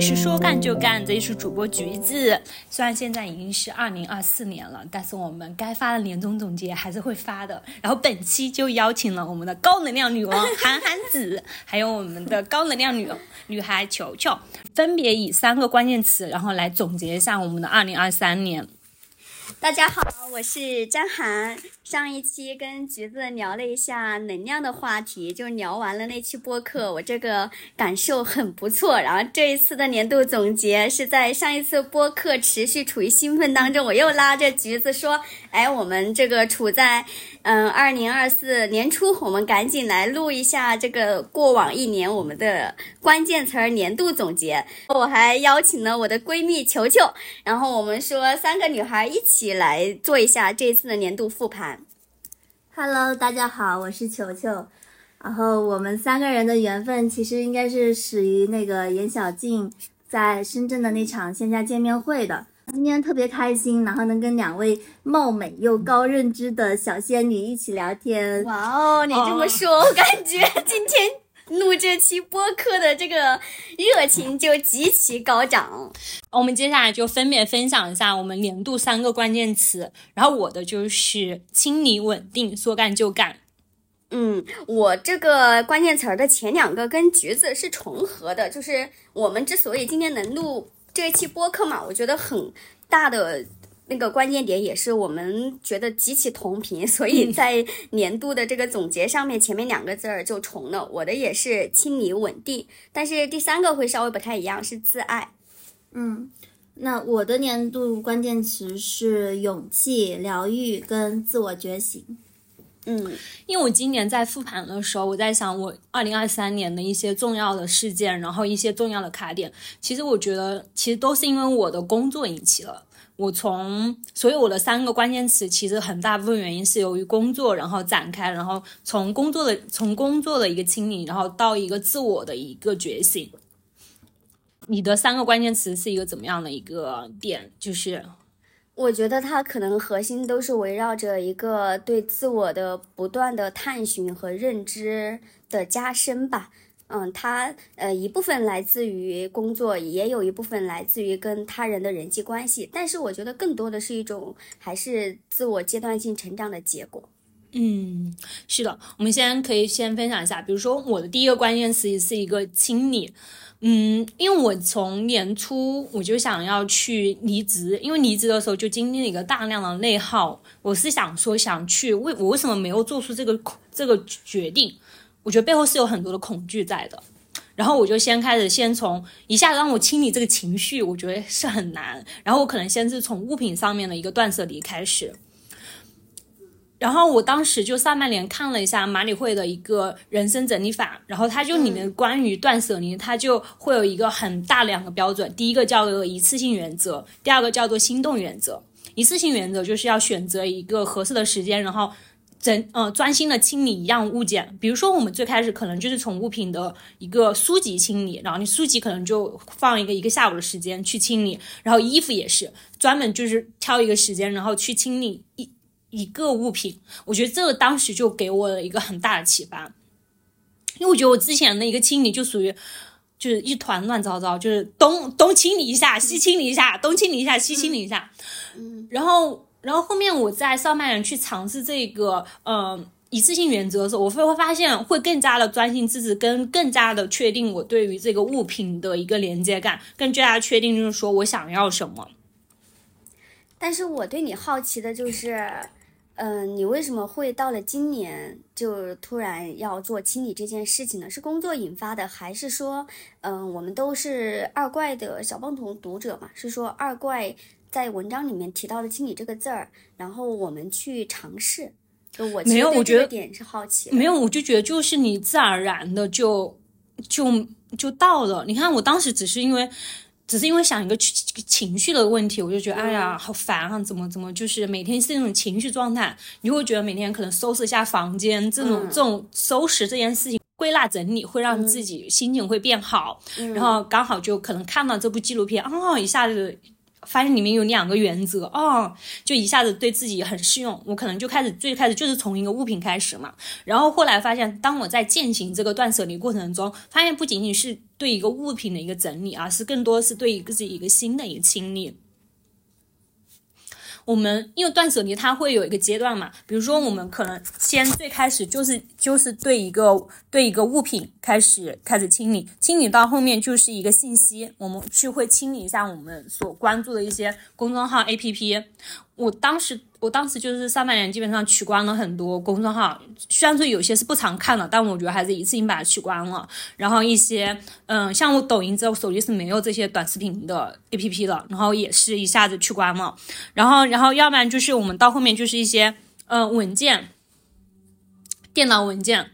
是说干就干，这里是主播橘子。虽然现在已经是二零二四年了，但是我们该发的年终总结还是会发的。然后本期就邀请了我们的高能量女王韩寒子，还有我们的高能量女女孩球球，分别以三个关键词，然后来总结一下我们的二零二三年。大家好，我是张涵。上一期跟橘子聊了一下能量的话题，就聊完了那期播客，我这个感受很不错。然后这一次的年度总结是在上一次播客持续处于兴奋当中，我又拉着橘子说：“哎，我们这个处在嗯二零二四年初，我们赶紧来录一下这个过往一年我们的关键词儿年度总结。”我还邀请了我的闺蜜球球，然后我们说三个女孩一起来做一下这次的年度复盘。Hello，大家好，我是球球。然后我们三个人的缘分其实应该是始于那个严小静在深圳的那场线下见面会的。今天特别开心，然后能跟两位貌美又高认知的小仙女一起聊天。哇哦，你这么说，我感觉今天。录这期播客的这个热情就极其高涨。我们接下来就分别分享一下我们年度三个关键词。然后我的就是清理、稳定、说干就干。嗯，我这个关键词儿的前两个跟橘子是重合的，就是我们之所以今天能录这一期播客嘛，我觉得很大的。那个关键点也是我们觉得极其同频，所以在年度的这个总结上面，前面两个字儿就重了。我的也是清理稳定，但是第三个会稍微不太一样，是自爱。嗯，那我的年度关键词是勇气、疗愈跟自我觉醒。嗯，因为我今年在复盘的时候，我在想我二零二三年的一些重要的事件，然后一些重要的卡点，其实我觉得其实都是因为我的工作引起了。我从所以我的三个关键词，其实很大部分原因是由于工作，然后展开，然后从工作的从工作的一个清理，然后到一个自我的一个觉醒。你的三个关键词是一个怎么样的一个点？就是我觉得它可能核心都是围绕着一个对自我的不断的探寻和认知的加深吧。嗯，它呃一部分来自于工作，也有一部分来自于跟他人的人际关系，但是我觉得更多的是一种还是自我阶段性成长的结果。嗯，是的，我们先可以先分享一下，比如说我的第一个关键词是一个清理。嗯，因为我从年初我就想要去离职，因为离职的时候就经历了一个大量的内耗，我是想说想去为我为什么没有做出这个这个决定。我觉得背后是有很多的恐惧在的，然后我就先开始，先从一下子让我清理这个情绪，我觉得是很难。然后我可能先是从物品上面的一个断舍离开始。然后我当时就上半年看了一下马里会的一个人生整理法，然后它就里面关于断舍离，它就会有一个很大两个标准，第一个叫做一次性原则，第二个叫做心动原则。一次性原则就是要选择一个合适的时间，然后。整呃专心的清理一样物件，比如说我们最开始可能就是从物品的一个书籍清理，然后你书籍可能就放一个一个下午的时间去清理，然后衣服也是专门就是挑一个时间，然后去清理一一个物品。我觉得这个当时就给我了一个很大的启发，因为我觉得我之前的一个清理就属于就是一团乱糟糟，就是东东清理一下，西清理一下，东清理一下，西清理一下，嗯，然后。然后后面我在上半年去尝试这个，嗯，一次性原则的时候，我会会发现会更加的专心致志，跟更加的确定我对于这个物品的一个连接感，更加确定就是说我想要什么。但是我对你好奇的就是，嗯，你为什么会到了今年就突然要做清理这件事情呢？是工作引发的，还是说，嗯，我们都是二怪的小帮同读者嘛？是说二怪。在文章里面提到了“清理”这个字儿，然后我们去尝试。就我没有，我觉得点是好奇。没有，我就觉得就是你自然而然的就就就到了。你看，我当时只是因为只是因为想一个情绪的问题，我就觉得哎呀好烦啊，怎么怎么就是每天是那种情绪状态，你会觉得每天可能收拾一下房间，这种这种收拾这件事情、归纳整理会让自己心情会变好。然后刚好就可能看到这部纪录片，哦，一下子。发现里面有两个原则，哦，就一下子对自己很适用。我可能就开始最开始就是从一个物品开始嘛，然后后来发现，当我在践行这个断舍离过程中，发现不仅仅是对一个物品的一个整理，而是更多是对一个自己一个新的一个清理。我们因为断舍离，它会有一个阶段嘛，比如说我们可能先最开始就是就是对一个对一个物品开始开始清理，清理到后面就是一个信息，我们去会清理一下我们所关注的一些公众号 APP。我当时。我当时就是上半年基本上取关了很多公众号，虽然说有些是不常看的，但我觉得还是一次性把它取关了。然后一些，嗯，像我抖音之后手机是没有这些短视频的 A P P 的，然后也是一下子取关了。然后，然后要不然就是我们到后面就是一些，嗯，文件，电脑文件。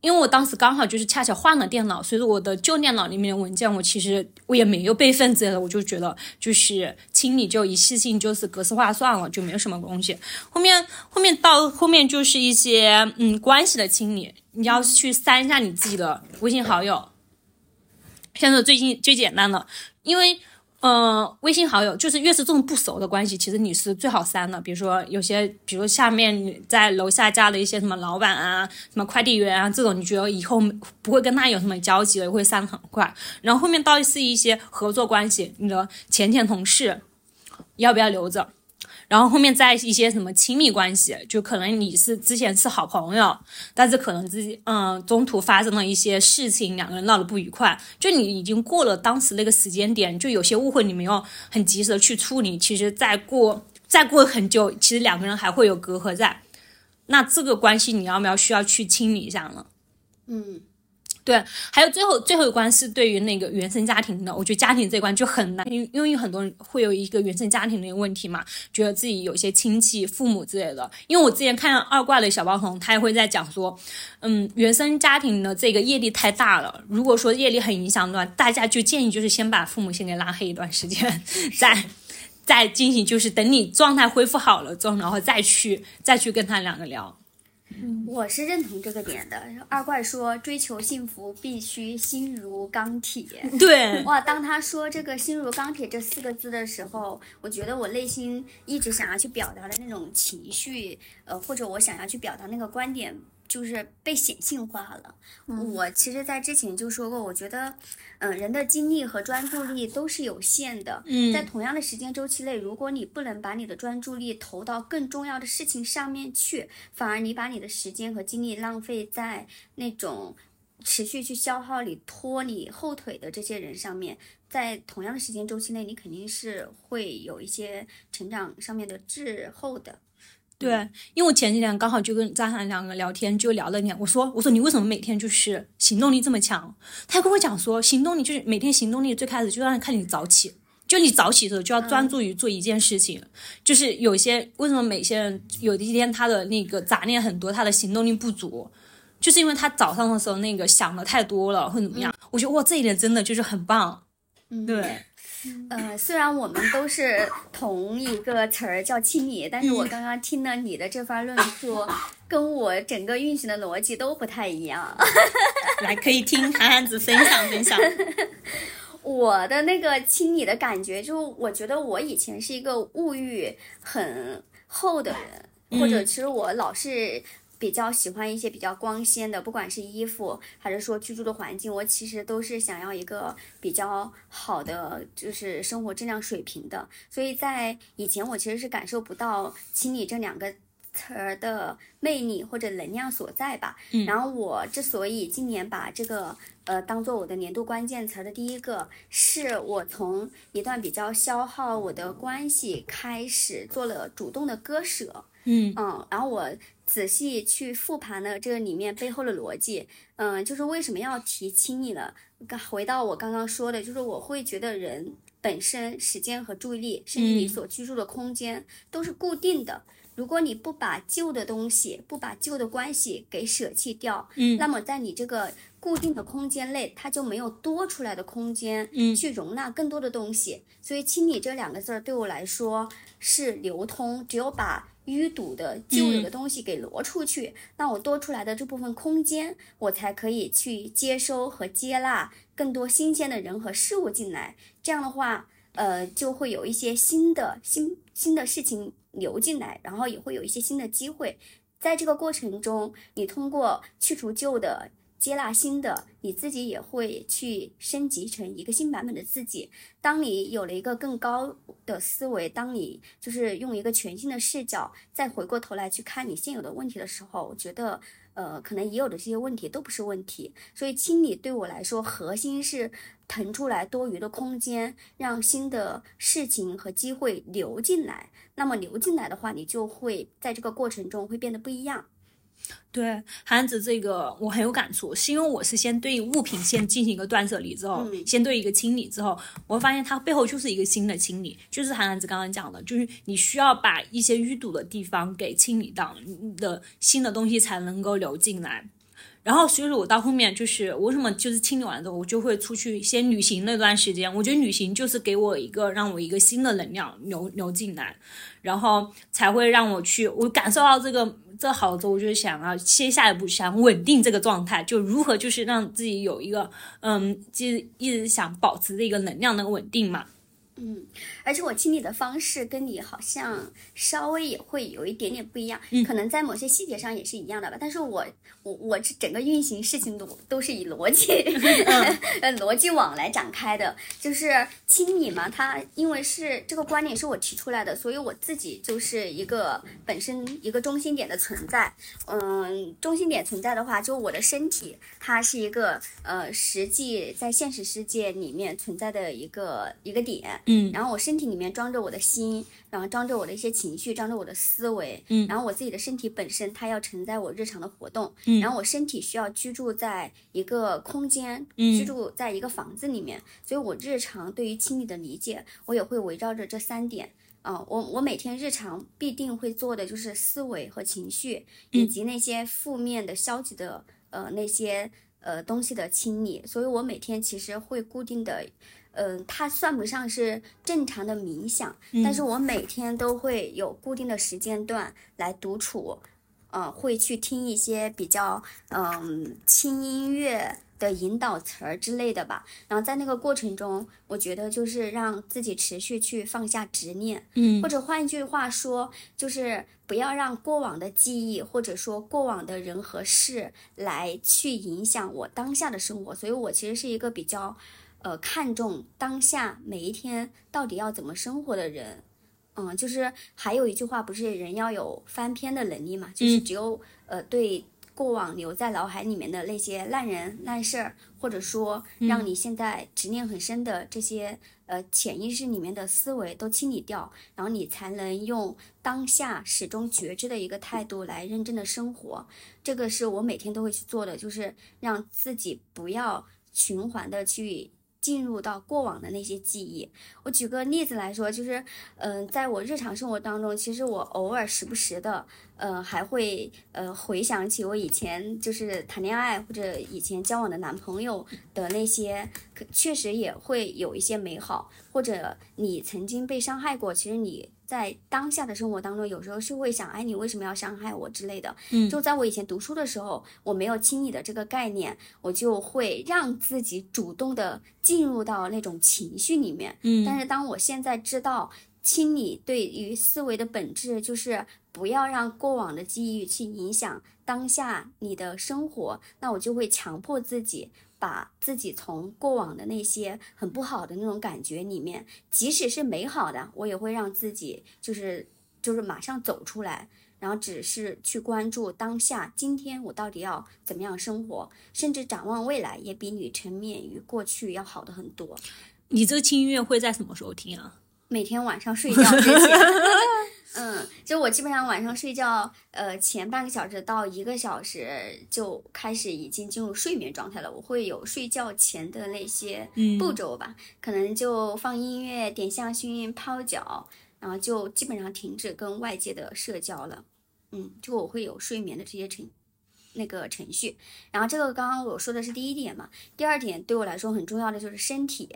因为我当时刚好就是恰巧换了电脑，所以说我的旧电脑里面的文件我其实我也没有备份之类的，我就觉得就是清理就一次性就是格式化算了，就没有什么东西。后面后面到后面就是一些嗯关系的清理，你要是去删一下你自己的微信好友，现在最近最简单的，因为。嗯，微信好友就是越是这种不熟的关系，其实你是最好删的。比如说有些，比如下面在楼下加了一些什么老板啊、什么快递员啊这种，你觉得以后不会跟他有什么交集了，会删很快。然后后面到是一些合作关系，你的前前同事要不要留着？然后后面在一些什么亲密关系，就可能你是之前是好朋友，但是可能自己嗯中途发生了一些事情，两个人闹得不愉快，就你已经过了当时那个时间点，就有些误会你没有很及时的去处理，其实再过再过很久，其实两个人还会有隔阂在，那这个关系你要不要需要去清理一下呢？嗯。对，还有最后最后一关是对于那个原生家庭的，我觉得家庭这关就很难，因因为很多人会有一个原生家庭的问题嘛，觉得自己有些亲戚、父母之类的。因为我之前看二挂的小包红，他也会在讲说，嗯，原生家庭的这个业力太大了，如果说业力很影响的话，大家就建议就是先把父母先给拉黑一段时间，再再进行，就是等你状态恢复好了之后，然后再去再去跟他两个聊。我是认同这个点的。二怪说，追求幸福必须心如钢铁。对，哇，当他说这个“心如钢铁”这四个字的时候，我觉得我内心一直想要去表达的那种情绪，呃，或者我想要去表达那个观点。就是被显性化了。我其实，在之前就说过，我觉得，嗯，人的精力和专注力都是有限的。嗯，在同样的时间周期内，如果你不能把你的专注力投到更重要的事情上面去，反而你把你的时间和精力浪费在那种持续去消耗你、拖你后腿的这些人上面，在同样的时间周期内，你肯定是会有一些成长上面的滞后的。对，因为我前几天刚好就跟张涵两个聊天，就聊了点。我说，我说你为什么每天就是行动力这么强？他跟我讲说，行动力就是每天行动力最开始就让看你早起，就你早起的时候就要专注于做一件事情。就是有些为什么每些人有的一天他的那个杂念很多，他的行动力不足，就是因为他早上的时候那个想的太多了，或怎么样？我觉得哇，这一点真的就是很棒。嗯对。呃，虽然我们都是同一个词儿叫清理，但是我刚刚听了你的这番论述，跟我整个运行的逻辑都不太一样。来，可以听韩寒子分享分享。我的那个清理的感觉，就我觉得我以前是一个物欲很厚的人，或者其实我老是。比较喜欢一些比较光鲜的，不管是衣服还是说居住的环境，我其实都是想要一个比较好的，就是生活质量水平的。所以在以前，我其实是感受不到清理这两个词儿的魅力或者能量所在吧。然后我之所以今年把这个呃当做我的年度关键词的第一个，是我从一段比较消耗我的关系开始做了主动的割舍。嗯嗯，然后我。仔细去复盘了这个里面背后的逻辑，嗯，就是为什么要提亲你了？回到我刚刚说的，就是我会觉得人本身时间和注意力，甚至你所居住的空间都是固定的。如果你不把旧的东西，不把旧的关系给舍弃掉，嗯，那么在你这个固定的空间内，它就没有多出来的空间，嗯，去容纳更多的东西。所以清理这两个字儿对我来说是流通，只有把。淤堵的旧有的东西给挪出去，那我多出来的这部分空间，我才可以去接收和接纳更多新鲜的人和事物进来。这样的话，呃，就会有一些新的新新的事情流进来，然后也会有一些新的机会。在这个过程中，你通过去除旧的。接纳新的，你自己也会去升级成一个新版本的自己。当你有了一个更高的思维，当你就是用一个全新的视角，再回过头来去看你现有的问题的时候，我觉得，呃，可能已有的这些问题都不是问题。所以清理对我来说，核心是腾出来多余的空间，让新的事情和机会流进来。那么流进来的话，你就会在这个过程中会变得不一样。对，韩子这个我很有感触，是因为我是先对物品先进行一个断舍离之后，先对一个清理之后，我会发现它背后就是一个新的清理，就是韩子刚刚讲的，就是你需要把一些淤堵的地方给清理到，的新的东西才能够流进来。然后，所以说我到后面就是为什么就是清理完之后，我就会出去先旅行那段时间。我觉得旅行就是给我一个让我一个新的能量流流进来，然后才会让我去我感受到这个这好之后，我就想要接下一步想稳定这个状态，就如何就是让自己有一个嗯，就一直想保持这个能量的稳定嘛。嗯，而且我清理的方式跟你好像稍微也会有一点点不一样，可能在某些细节上也是一样的吧。但是我我我这整个运行事情都都是以逻辑 呃逻辑网来展开的，就是清理嘛。它因为是这个观点是我提出来的，所以我自己就是一个本身一个中心点的存在。嗯，中心点存在的话，就我的身体，它是一个呃实际在现实世界里面存在的一个一个点。嗯，然后我身体里面装着我的心，然后装着我的一些情绪，装着我的思维，嗯，然后我自己的身体本身它要承载我日常的活动，嗯，然后我身体需要居住在一个空间，嗯。居住在一个房子里面，所以我日常对于清理的理解，我也会围绕着这三点，啊，我我每天日常必定会做的就是思维和情绪，以及那些负面的、消极的，呃，那些呃东西的清理，所以我每天其实会固定的。嗯，它算不上是正常的冥想，但是我每天都会有固定的时间段来独处，呃，会去听一些比较嗯轻音乐的引导词儿之类的吧。然后在那个过程中，我觉得就是让自己持续去放下执念，嗯，或者换一句话说，就是不要让过往的记忆或者说过往的人和事来去影响我当下的生活。所以我其实是一个比较。呃，看重当下每一天到底要怎么生活的人，嗯，就是还有一句话，不是人要有翻篇的能力嘛？就是只有呃，对过往留在脑海里面的那些烂人烂事儿，或者说让你现在执念很深的这些呃潜意识里面的思维都清理掉，然后你才能用当下始终觉知的一个态度来认真的生活。这个是我每天都会去做的，就是让自己不要循环的去。进入到过往的那些记忆，我举个例子来说，就是，嗯，在我日常生活当中，其实我偶尔时不时的，呃，还会呃回想起我以前就是谈恋爱或者以前交往的男朋友的那些，确实也会有一些美好，或者你曾经被伤害过，其实你。在当下的生活当中，有时候是会想，哎，你为什么要伤害我之类的。嗯，就在我以前读书的时候，我没有轻易的这个概念，我就会让自己主动的进入到那种情绪里面。嗯，但是当我现在知道清理对于思维的本质，就是不要让过往的记忆去影响当下你的生活，那我就会强迫自己。把自己从过往的那些很不好的那种感觉里面，即使是美好的，我也会让自己就是就是马上走出来，然后只是去关注当下，今天我到底要怎么样生活，甚至展望未来，也比你沉湎于过去要好的很多。你这个轻音乐会在什么时候听啊？每天晚上睡觉之前。嗯，就我基本上晚上睡觉，呃，前半个小时到一个小时就开始已经进入睡眠状态了。我会有睡觉前的那些步骤吧，可能就放音乐、点香薰、泡脚，然后就基本上停止跟外界的社交了。嗯，就我会有睡眠的这些程那个程序。然后这个刚刚我说的是第一点嘛，第二点对我来说很重要的就是身体。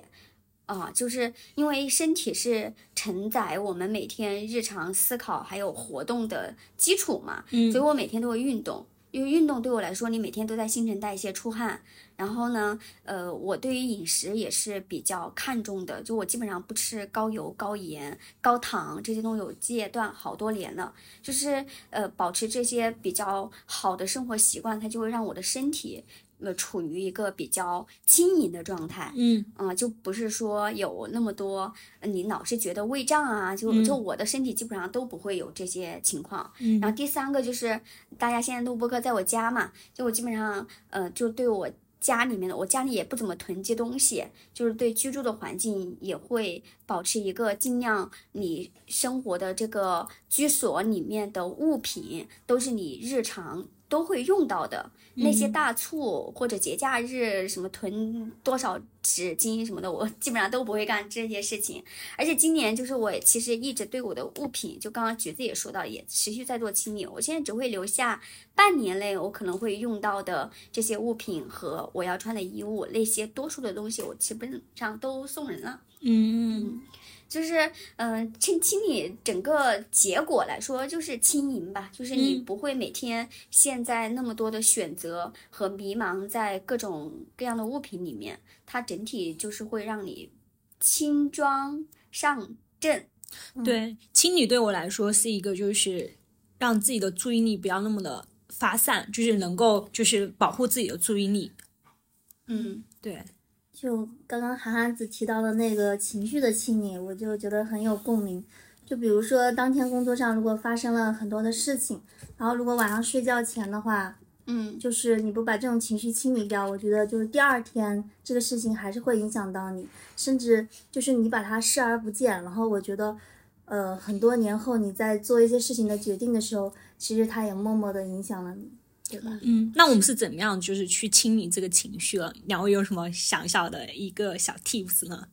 啊，就是因为身体是承载我们每天日常思考还有活动的基础嘛，嗯，所以我每天都会运动，因为运动对我来说，你每天都在新陈代谢出汗，然后呢，呃，我对于饮食也是比较看重的，就我基本上不吃高油、高盐、高糖这些东西，有戒断好多年了，就是呃，保持这些比较好的生活习惯，它就会让我的身体。呃，处于一个比较轻盈的状态，嗯嗯，就不是说有那么多，你老是觉得胃胀啊，就就我的身体基本上都不会有这些情况。嗯然后第三个就是大家现在录播课在我家嘛，就我基本上呃，就对我家里面的，我家里也不怎么囤积东西，就是对居住的环境也会保持一个尽量你生活的这个居所里面的物品都是你日常都会用到的。那些大促或者节假日什么囤多少纸巾什么的，我基本上都不会干这些事情。而且今年就是我其实一直对我的物品，就刚刚橘子也说到，也持续在做清理。我现在只会留下半年内我可能会用到的这些物品和我要穿的衣物，那些多数的东西我基本上都送人了。嗯就是嗯，清清理整个结果来说，就是轻盈吧，就是你嗯不会每天现在那么多的选择和迷茫在各种各样的物品里面，它整体就是会让你轻装上阵。对，清理对我来说是一个，就是让自己的注意力不要那么的发散，就是能够就是保护自己的注意力。嗯对，就刚刚韩寒子提到的那个情绪的清理，我就觉得很有共鸣。就比如说当天工作上如果发生了很多的事情，然后如果晚上睡觉前的话，嗯就是你不把这种情绪清理掉，我觉得就是第二天这个事情还是会影响到你，甚至就是你把它视而不见。然后我觉得，呃，很多年后你在做一些事情的决定的时候，其实它也默默的影响了你，对吧？嗯，那我们是怎么样就是去清理这个情绪了？两位有什么小小的一个小 tips 呢？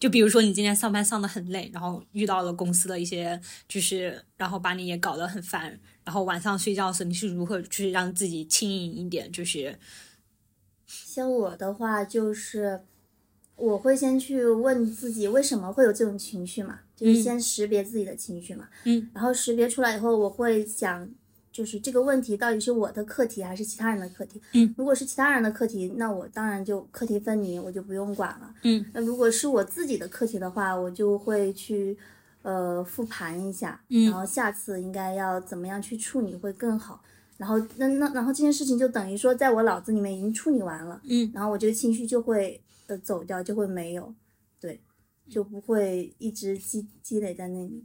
就比如说你今天上班上的很累，然后遇到了公司的一些，就是然后把你也搞得很烦，然后晚上睡觉的时候你是如何去让自己轻盈一点？就是像我的话，就是我会先去问自己为什么会有这种情绪嘛，就是先识别自己的情绪嘛。嗯。然后识别出来以后，我会想，就是这个问题到底是我的课题还是其他人的课题？嗯。如果是其他人的课题，那我当然就课题分离，我就不用管了。嗯。那如果是我自己的课题的话，我就会去呃复盘一下，嗯然后下次应该要怎么样去处理会更好。然后那那然后这件事情就等于说在我脑子里面已经处理完了，嗯然后我这个情绪就会呃走掉，就会没有，对，就不会一直积积累在那里。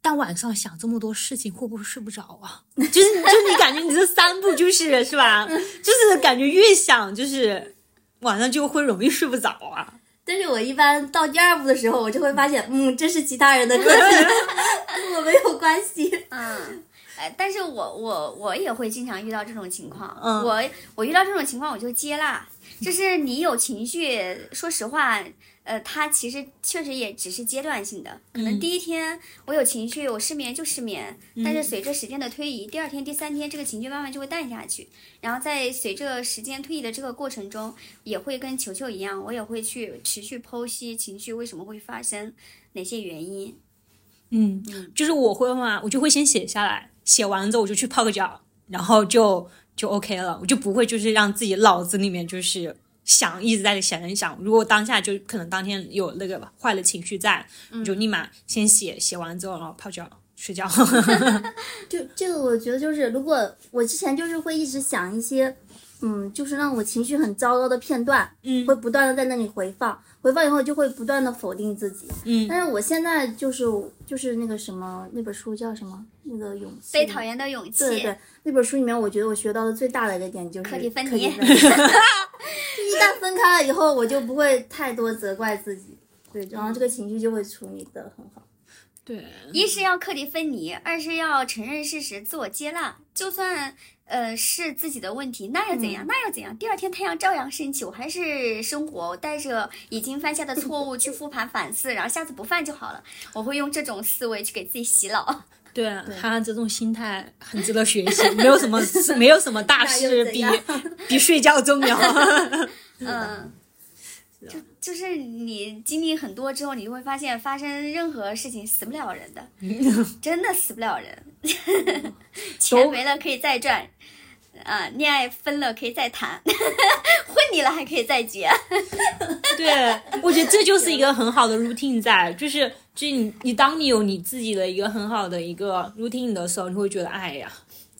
但晚上想这么多事情，会不会睡不着啊？就是就你感觉你这三步就是是吧？就是感觉越想就是晚上就会容易睡不着啊。但是我一般到第二部的时候，我就会发现，嗯，这是其他人的歌曲，跟我没有关系。嗯。哎，但是我我我也会经常遇到这种情况，嗯我我遇到这种情况我就接纳，就是你有情绪，说实话，呃，它其实确实也只是阶段性的，可能嗯。第一天我有情绪，我失眠就失眠，但是随着时间的推移，第二天、第三天这个情绪慢慢就会淡下去，然后在随着时间推移的这个过程中，也会跟球球一样，我也会去持续剖析情绪为什么会发生，哪些原因，嗯，就是我会嘛，我就会先写下来，写完之后我就去泡个脚，然后就就 OK 了，我就不会就是让自己脑子里面就是想一直在想一想。如果当下就可能当天有那个坏的情绪在，你就立马先写，写完之后然后泡脚睡觉。就这个，我觉得就是，如果我之前就是会一直想一些，嗯，就是让我情绪很糟糕的片段，嗯会不断的在那里回放，回放以后就会不断的否定自己。嗯但是我现在就是就是那个什么那本书叫什么？那个勇气。被讨厌的勇气，对对对，那本书里面，我觉得我学到的最大的一个点就是课题分离 一旦分开了以后，我就不会太多责怪自己，对，然后这个情绪就会处理的很好。对，一是要课题分离，二是要承认事实，自我接纳。就算呃是自己的问题，那又怎样？那又怎样？第二天太阳照样升起，我还是生活，我带着已经犯下的错误去复盘反思，然后下次不犯就好了。我会用这种思维去给自己洗脑。对，他这种心态很值得学习，没有什么没有什么大 事比 比睡觉重要。嗯，就是你经历很多之后，你就会发现，发生任何事情死不了人的，真的死不了人。钱没了可以再赚，啊，恋爱分了可以再谈，婚离了还可以再结。对，我觉得这就是一个很好的 routine，在就是就是你你当你有你自己的一个很好的一个 routine 的时候，你会觉得哎呀，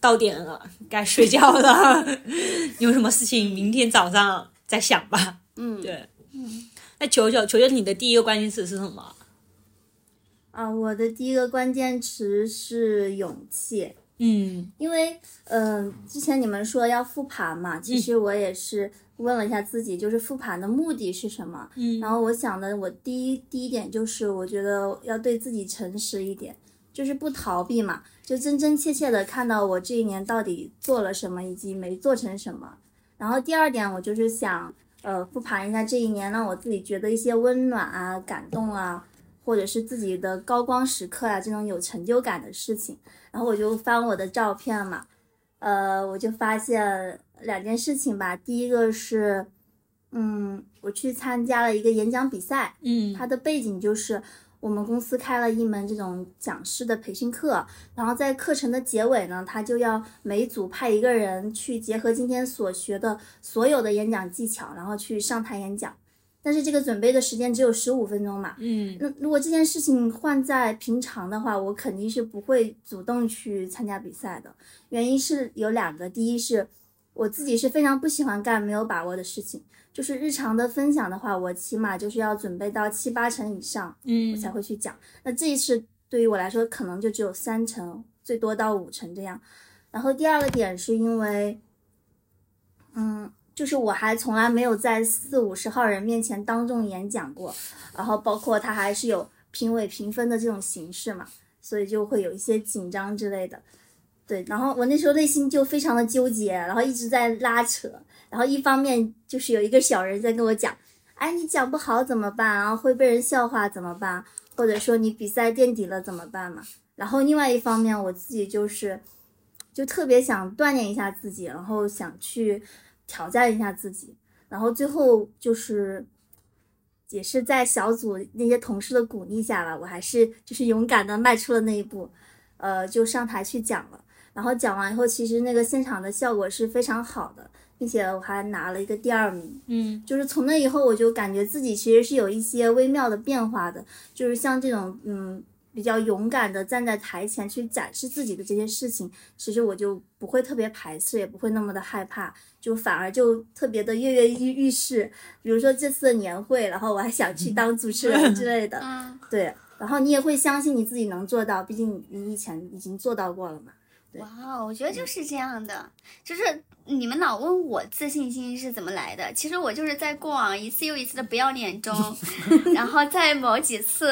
到点了，该睡觉了，有什么事情明天早上再想吧。嗯，对，嗯，那球球球球，你的第一个关键词是什么？啊，我的第一个关键词是勇气。嗯因为，嗯、之前你们说要复盘嘛，其实我也是问了一下自己，就是复盘的目的是什么？嗯然后我想的，我第一第一点就是，我觉得要对自己诚实一点，就是不逃避嘛，就真真切切的看到我这一年到底做了什么，以及没做成什么。然后第二点，我就是想，呃，复盘一下这一年，让我自己觉得一些温暖啊、感动啊，或者是自己的高光时刻啊，这种有成就感的事情。然后我就翻我的照片嘛，呃，我就发现两件事情吧。第一个是，嗯，我去参加了一个演讲比赛，嗯它的背景就是我们公司开了一门这种讲师的培训课，然后在课程的结尾呢，他就要每组派一个人去结合今天所学的所有的演讲技巧，然后去上台演讲。但是这个准备的时间只有十五分钟嘛，嗯那如果这件事情换在平常的话，我肯定是不会主动去参加比赛的。原因是有两个，第一是我自己是非常不喜欢干没有把握的事情，就是日常的分享的话，我起码就是要准备到七八成以上，嗯我才会去讲。那这一次对于我来说，可能就只有三成，最多到五成这样。然后第二个点是因为，嗯，就是我还从来没有在四五十号人面前当众演讲过，然后包括他还是有评委评分的这种形式嘛，所以就会有一些紧张之类的。对，然后我那时候内心就非常的纠结，然后一直在拉扯，然后一方面就是有一个小人在跟我讲，哎，你讲不好怎么办？然后会被人笑话怎么办？或者说你比赛垫底了怎么办嘛？然后另外一方面，我自己就是就特别想锻炼一下自己，然后想去挑战一下自己，然后最后就是也是在小组那些同事的鼓励下吧，我还是就是勇敢的迈出了那一步，呃，就上台去讲了。然后讲完以后，其实那个现场的效果是非常好的，并且我还拿了一个第二名。嗯就是从那以后，我就感觉自己其实是有一些微妙的变化的，就是像这种嗯比较勇敢的站在台前去展示自己的这些事情，其实我就不会特别排斥，也不会那么的害怕，就反而就特别的跃跃欲欲试。比如说这次的年会，然后我还想去当主持人之类的，嗯，对。然后你也会相信你自己能做到，毕竟你以前已经做到过了嘛。对。哇哦，我觉得就是这样的，就是你们老问我自信心是怎么来的，其实我就是在过往一次又一次的不要脸中，然后在某几次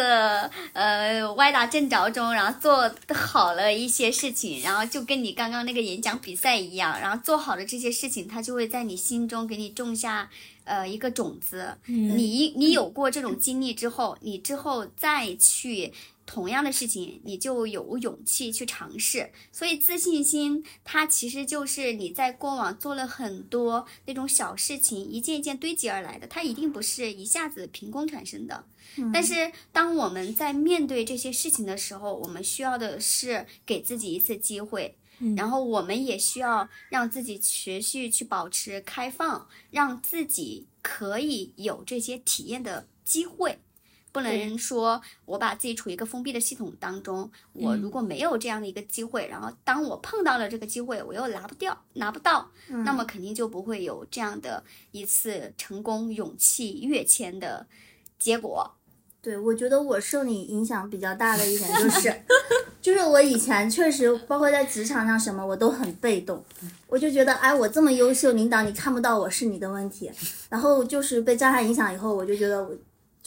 呃歪打正着中，然后做好了一些事情，然后就跟你刚刚那个演讲比赛一样，然后做好了这些事情，它就会在你心中给你种下呃一个种子。嗯。你你有过这种经历之后，你之后再去同样的事情，你就有勇气去尝试。所以自信心，它其实就是你在过往做了很多那种小事情，一件一件堆积而来的，它一定不是一下子凭空产生的。但是，当我们在面对这些事情的时候，我们需要的是给自己一次机会，然后我们也需要让自己持续去保持开放，让自己可以有这些体验的机会。不能说我把自己处于一个封闭的系统当中，我如果没有这样的一个机会，然后当我碰到了这个机会，我又拿不掉、拿不到，那么肯定就不会有这样的一次成功、勇气跃迁的结果。对，我觉得我受你影响比较大的一点就是，就是我以前确实，包括在职场上什么，我都很被动，我就觉得，哎，我这么优秀，领导你看不到我是你的问题。然后就是被张翰影响以后，我就觉得我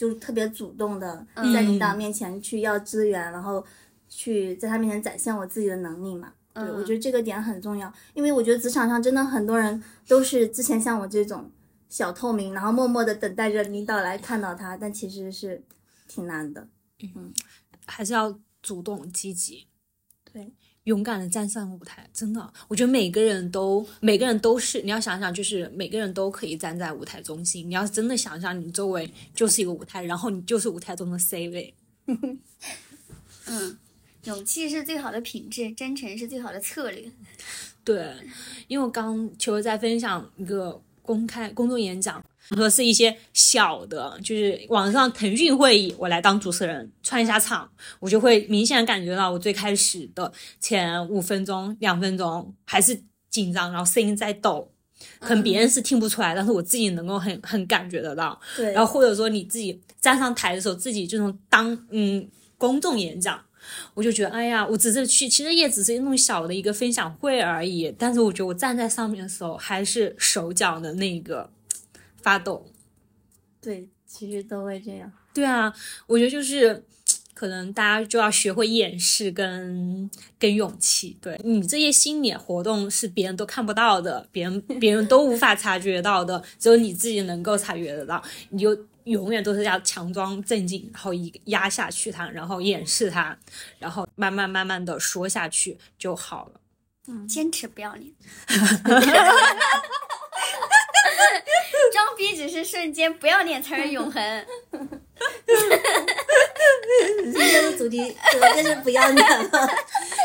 就是特别主动的在领导面前去要资源，然后去在他面前展现我自己的能力嘛。对，我觉得这个点很重要，因为我觉得职场上真的很多人都是之前像我这种小透明，然后默默的等待着领导来看到他，但其实是挺难的。嗯还是要主动积极。对，勇敢的站上舞台，真的，我觉得每个人都每个人都是，你要想想，就是每个人都可以站在舞台中心。你要是真的想想，你周围就是一个舞台，然后你就是舞台中的 C 位。嗯，勇气是最好的品质，真诚是最好的策略。对，因为我刚球在分享一个公开公众演讲，说是一些小的，就是网上腾讯会议，我来当主持人串一下场，我就会明显感觉到我最开始的前五分钟、两分钟还是紧张，然后声音在抖，可能别人是听不出来，但是我自己能够很很感觉得到。对，然后或者说你自己站上台的时候，自己这种当嗯公众演讲。我就觉得，哎呀，我只是去，其实也只是那种小的一个分享会而已。但是我觉得我站在上面的时候，还是手脚的那个发抖。对，其实都会这样。对啊，我觉得就是可能大家就要学会掩饰跟跟勇气。对你这些心理活动是别人都看不到的，别人别人都无法察觉到的，只有你自己能够察觉得到。你就。永远都是要强装镇静，然后一压下去它，然后掩饰它，然后慢慢慢慢的说下去就好了。嗯，坚持不要脸。逼只是瞬间，不要脸才是永恒。今天的主题主要就是不要脸了。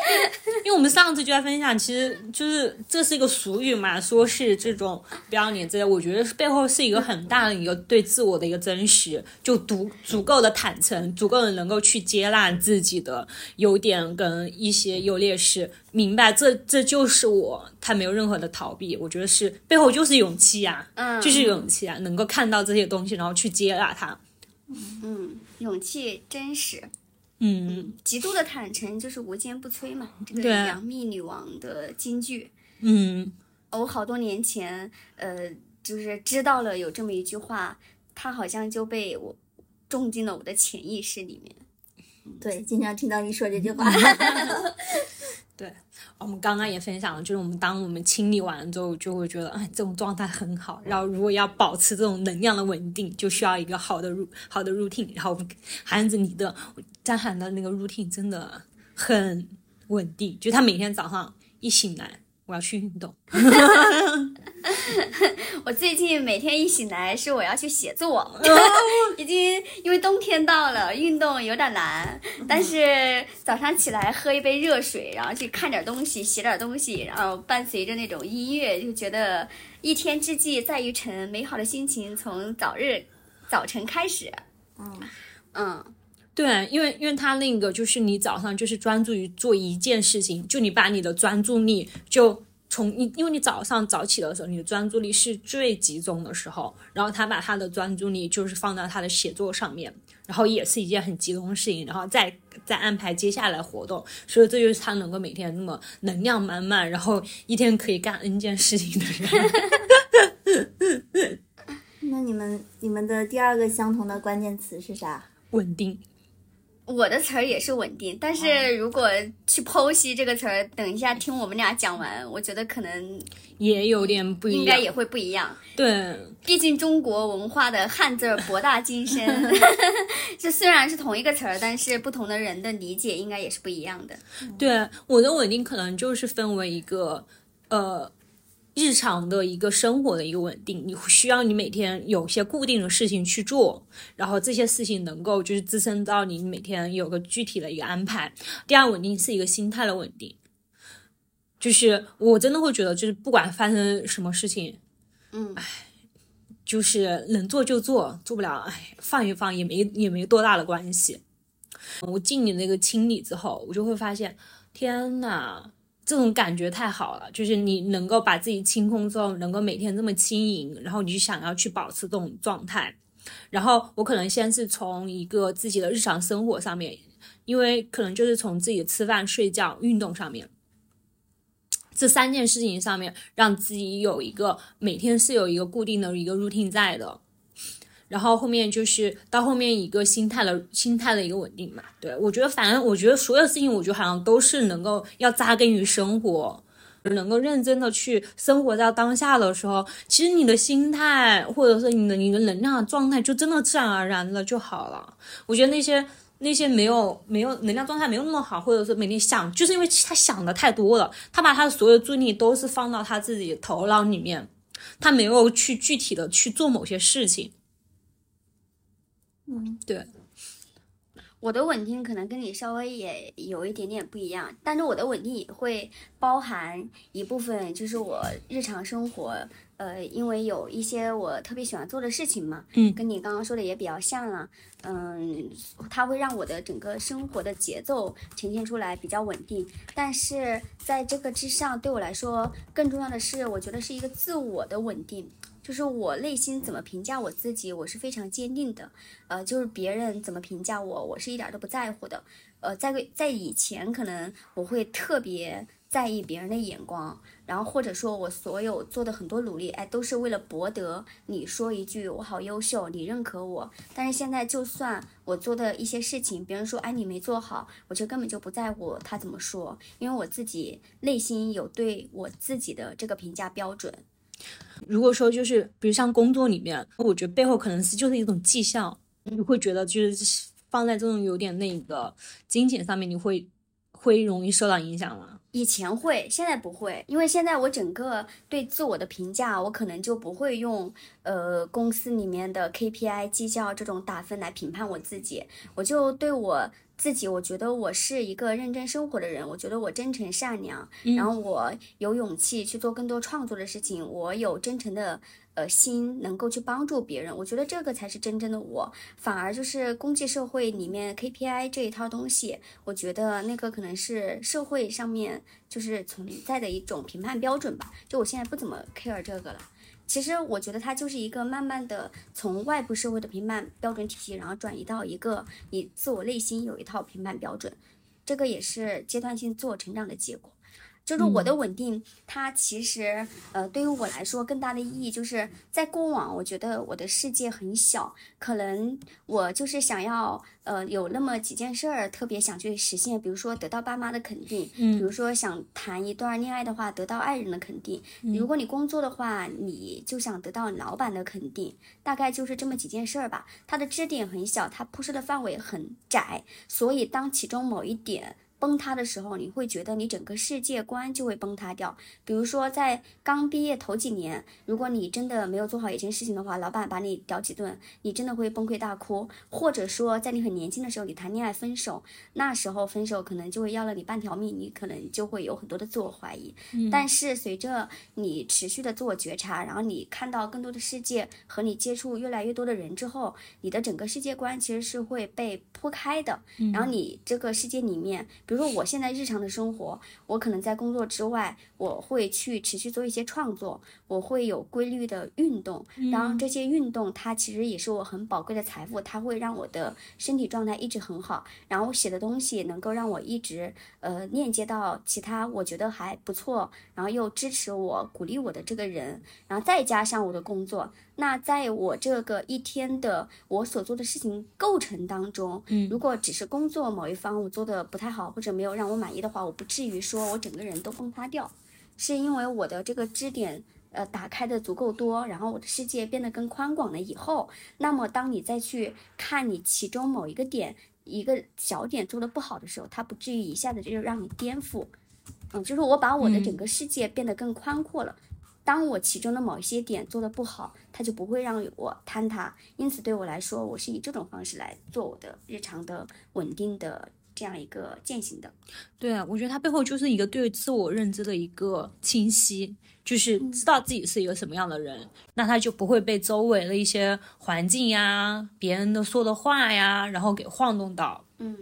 因为我们上次就在分享，其实就是这是一个俗语嘛，说是这种不要脸这些，我觉得背后是一个很大的一个对自我的一个真实，就足足够的坦诚，足够的能够去接纳自己的优点跟一些优劣势，明白这这就是我，他没有任何的逃避，我觉得是背后就是勇气呀，嗯，就是勇气啊，能够看到这些东西，然后去接纳它，嗯，勇气真实。嗯，极度的坦诚就是无坚不摧嘛，这个杨幂女王的金句。嗯，我好多年前，呃，就是知道了有这么一句话，她好像就被我种进了我的潜意识里面。对，经常听到你说这句话。对，我们刚刚也分享了，就是我们当我们清理完了之后，就会觉得，哎，这种状态很好。然后，如果要保持这种能量的稳定，就需要一个好的入好的 routine。然后，韩子你的张涵的那个 routine 真的很稳定，就他每天早上一醒来。我要去运动。我最近每天一醒来是我要去写作，已经因为冬天到了，运动有点难。但是早上起来喝一杯热水，然后去看点东西，写点东西，然后伴随着那种音乐，就觉得一天之计在于晨，美好的心情从早日早晨开始。嗯嗯。对，因为因为他那个就是你早上就是专注于做一件事情，就你把你的专注力就从你，因为你早上早起的时候，你的专注力是最集中的时候，然后他把他的专注力就是放到他的写作上面，然后也是一件很集中的事情，然后再再安排接下来活动，所以这就是他能够每天那么能量满满，然后一天可以干 N 件事情的人。那你们你们的第二个相同的关键词是啥？稳定。我的词儿也是稳定，但是如果去剖析这个词儿，等一下听我们俩讲完，我觉得可能也有点不一样，应该也会不一样。对，毕竟中国文化的汉字博大精深，这虽然是同一个词儿，但是不同的人的理解应该也是不一样的。对，我的稳定可能就是分为一个呃。日常的一个生活的一个稳定，你需要你每天有些固定的事情去做，然后这些事情能够就是支撑到你每天有个具体的一个安排。第二，稳定是一个心态的稳定，就是我真的会觉得，就是不管发生什么事情，嗯，唉，就是能做就做，做不了，唉，放一放也没也没多大的关系。我进你那个清理之后，我就会发现，天呐！这种感觉太好了，就是你能够把自己清空之后，能够每天这么轻盈，然后你就想要去保持这种状态。然后我可能先是从一个自己的日常生活上面，因为可能就是从自己吃饭、睡觉、运动上面这三件事情上面，让自己有一个每天是有一个固定的一个 routine 在的。然后后面就是到后面一个心态的心态的一个稳定嘛，对我觉得反正我觉得所有事情，我觉得好像都是能够要扎根于生活，能够认真的去生活在当下的时候，其实你的心态或者是你的你的能量状态就真的自然而然的就好了。我觉得那些那些没有没有能量状态没有那么好，或者是每天想，就是因为他想的太多了，他把他的所有注意力都是放到他自己头脑里面，他没有去具体的去做某些事情。嗯，对，我的稳定可能跟你稍微也有一点点不一样，但是我的稳定也会包含一部分，就是我日常生活，呃，因为有一些我特别喜欢做的事情嘛，嗯。跟你刚刚说的也比较像了，嗯，它会让我的整个生活的节奏呈现出来比较稳定，但是在这个之上，对我来说更重要的是，我觉得是一个自我的稳定。就是我内心怎么评价我自己，我是非常坚定的。呃，就是别人怎么评价我，我是一点儿都不在乎的。呃，在在以前可能我会特别在意别人的眼光，然后或者说我所有做的很多努力，哎，都是为了博得你说一句我好优秀，你认可我。但是现在，就算我做的一些事情，别人说哎你没做好，我就根本就不在乎他怎么说，因为我自己内心有对我自己的这个评价标准。如果说就是比如像工作里面，我觉得背后可能是就是一种绩效，你会觉得就是放在这种有点那个金钱上面，你会会容易受到影响吗？以前会，现在不会，因为现在我整个对自我的评价，我可能就不会用呃公司里面的 KPI 绩效这种打分来评判我自己，我就对我自己，我觉得我是一个认真生活的人，我觉得我真诚善良，然后我有勇气去做更多创作的事情，我有真诚的。呃，心能够去帮助别人，我觉得这个才是真正的我。反而就是公际社会里面 KPI 这一套东西，我觉得那个可能是社会上面就是存在的一种评判标准吧。就我现在不怎么 care 这个了。其实我觉得它就是一个慢慢的从外部社会的评判标准体系，然后转移到一个你自我内心有一套评判标准，这个也是阶段性自我成长的结果。就是我的稳定，它其实呃对于我来说更大的意义就是在过往，我觉得我的世界很小，可能我就是想要呃有那么几件事儿特别想去实现，比如说得到爸妈的肯定，比如说想谈一段恋爱的话得到爱人的肯定，如果你工作的话，你就想得到老板的肯定，大概就是这么几件事儿吧。它的支点很小，它铺设的范围很窄，所以当其中某一点。崩塌的时候，你会觉得你整个世界观就会崩塌掉。比如说，在刚毕业头几年，如果你真的没有做好一件事情的话，老板把你屌几顿，你真的会崩溃大哭。或者说，在你很年轻的时候，你谈恋爱分手，那时候分手可能就会要了你半条命，你可能就会有很多的自我怀疑。但是随着你持续的自我觉察，然后你看到更多的世界和你接触越来越多的人之后，你的整个世界观其实是会被铺开的。然后你这个世界里面。比如说，我现在日常的生活，我可能在工作之外，我会去持续做一些创作，我会有规律的运动，然后这些运动它其实也是我很宝贵的财富，它会让我的身体状态一直很好，然后我写的东西能够让我一直呃链接到其他我觉得还不错，然后又支持我、鼓励我的这个人，然后再加上我的工作。那在我这个一天的我所做的事情构成当中，嗯，如果只是工作某一方我做的不太好，或者没有让我满意的话，我不至于说我整个人都崩塌掉，是因为我的这个支点呃打开的足够多，然后我的世界变得更宽广了以后，那么当你再去看你其中某一个点一个小点做的不好的时候，它不至于一下子就让你颠覆，嗯，就是我把我的整个世界变得更宽阔了。当我其中的某一些点做的不好，它就不会让我坍塌。因此，对我来说，我是以这种方式来做我的日常的稳定的这样一个践行的。对啊，我觉得它背后就是一个对自我认知的一个清晰，就是知道自己是一个什么样的人，那他就不会被周围的一些环境呀、别人的说的话呀，然后给晃动到。嗯，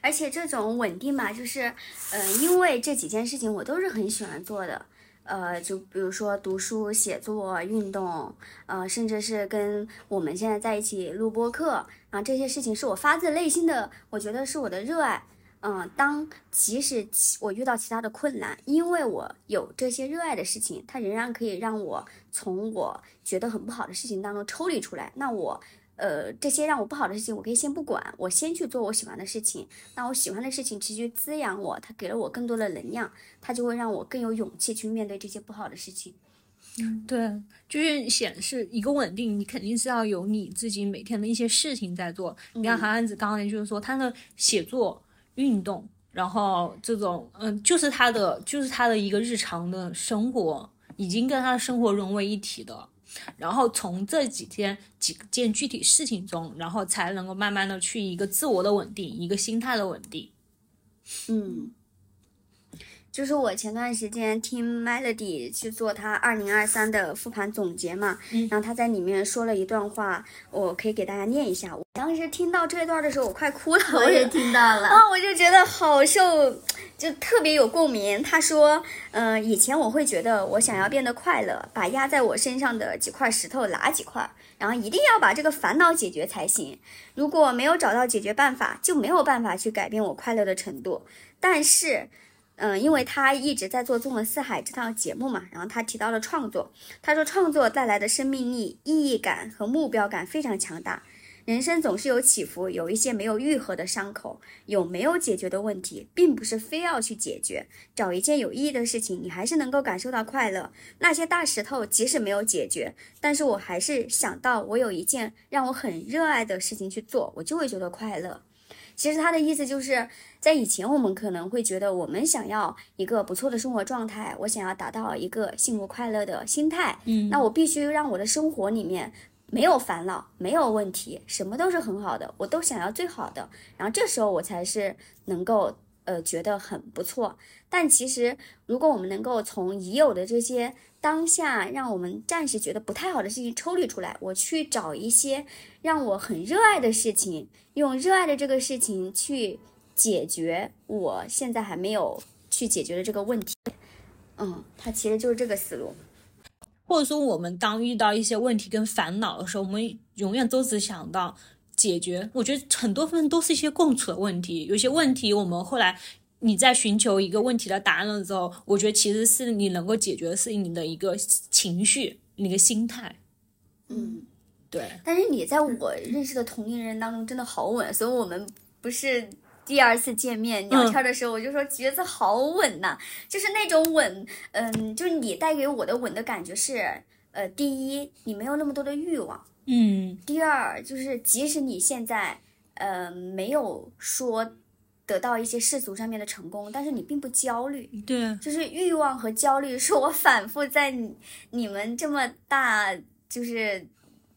而且这种稳定嘛，就是，呃，因为这几件事情我都是很喜欢做的。呃，就比如说读书、写作、运动，呃，甚至是跟我们现在在一起录播课，啊这些事情是我发自内心的，我觉得是我的热爱。嗯，当即使我遇到其他的困难，因为我有这些热爱的事情，它仍然可以让我从我觉得很不好的事情当中抽离出来。那我。呃，这些让我不好的事情，我可以先不管，我先去做我喜欢的事情。那我喜欢的事情持续滋养我，它给了我更多的能量，它就会让我更有勇气去面对这些不好的事情。嗯对，就是显示一个稳定，你肯定是要有你自己每天的一些事情在做。你看韩安子刚才就是说，他的写作、运动，然后这种，嗯，就是他的，就是他的一个日常的生活，已经跟他的生活融为一体的。然后从这几天几件具体事情中，然后才能够慢慢的去一个自我的稳定，一个心态的稳定。嗯，就是我前段时间听 Melody 去做他二零二三的复盘总结嘛，嗯然后他在里面说了一段话，我可以给大家念一下。我当时听到这段的时候，我快哭了，我也听到了。啊，我就觉得好受，就特别有共鸣。他说，嗯、以前我会觉得我想要变得快乐，把压在我身上的几块石头拿几块，然后一定要把这个烦恼解决才行。如果没有找到解决办法，就没有办法去改变我快乐的程度。但是，嗯，因为他一直在做《纵横四海》这档节目嘛，然后他提到了创作，他说创作带来的生命力、意义感和目标感非常强大。人生总是有起伏，有一些没有愈合的伤口，有没有解决的问题，并不是非要去解决。找一件有意义的事情，你还是能够感受到快乐。那些大石头即使没有解决，但是我还是想到我有一件让我很热爱的事情去做，我就会觉得快乐。其实他的意思就是在以前，我们可能会觉得我们想要一个不错的生活状态，我想要达到一个幸福快乐的心态，嗯那我必须让我的生活里面没有烦恼，没有问题，什么都是很好的，我都想要最好的，然后这时候我才是能够呃觉得很不错。但其实，如果我们能够从已有的这些当下让我们暂时觉得不太好的事情抽离出来，我去找一些让我很热爱的事情，用热爱的这个事情去解决我现在还没有去解决的这个问题。嗯，它其实就是这个思路。或者说，我们当遇到一些问题跟烦恼的时候，我们永远都只想到解决。我觉得很多分都是一些共处的问题，有些问题我们后来你在寻求一个问题的答案的时候，我觉得其实是你能够解决的是你的一个情绪、你的心态。嗯。对，但是你在我认识的同龄人当中真的好稳，所以我们不是第二次见面聊天的时候，我就说橘子好稳呐、就是那种稳，嗯，就是你带给我的稳的感觉是，呃，第一，你没有那么多的欲望；嗯。第二，就是即使你现在，呃，没有说得到一些世俗上面的成功，但是你并不焦虑，对，就是欲望和焦虑是我反复在你你们这么大就是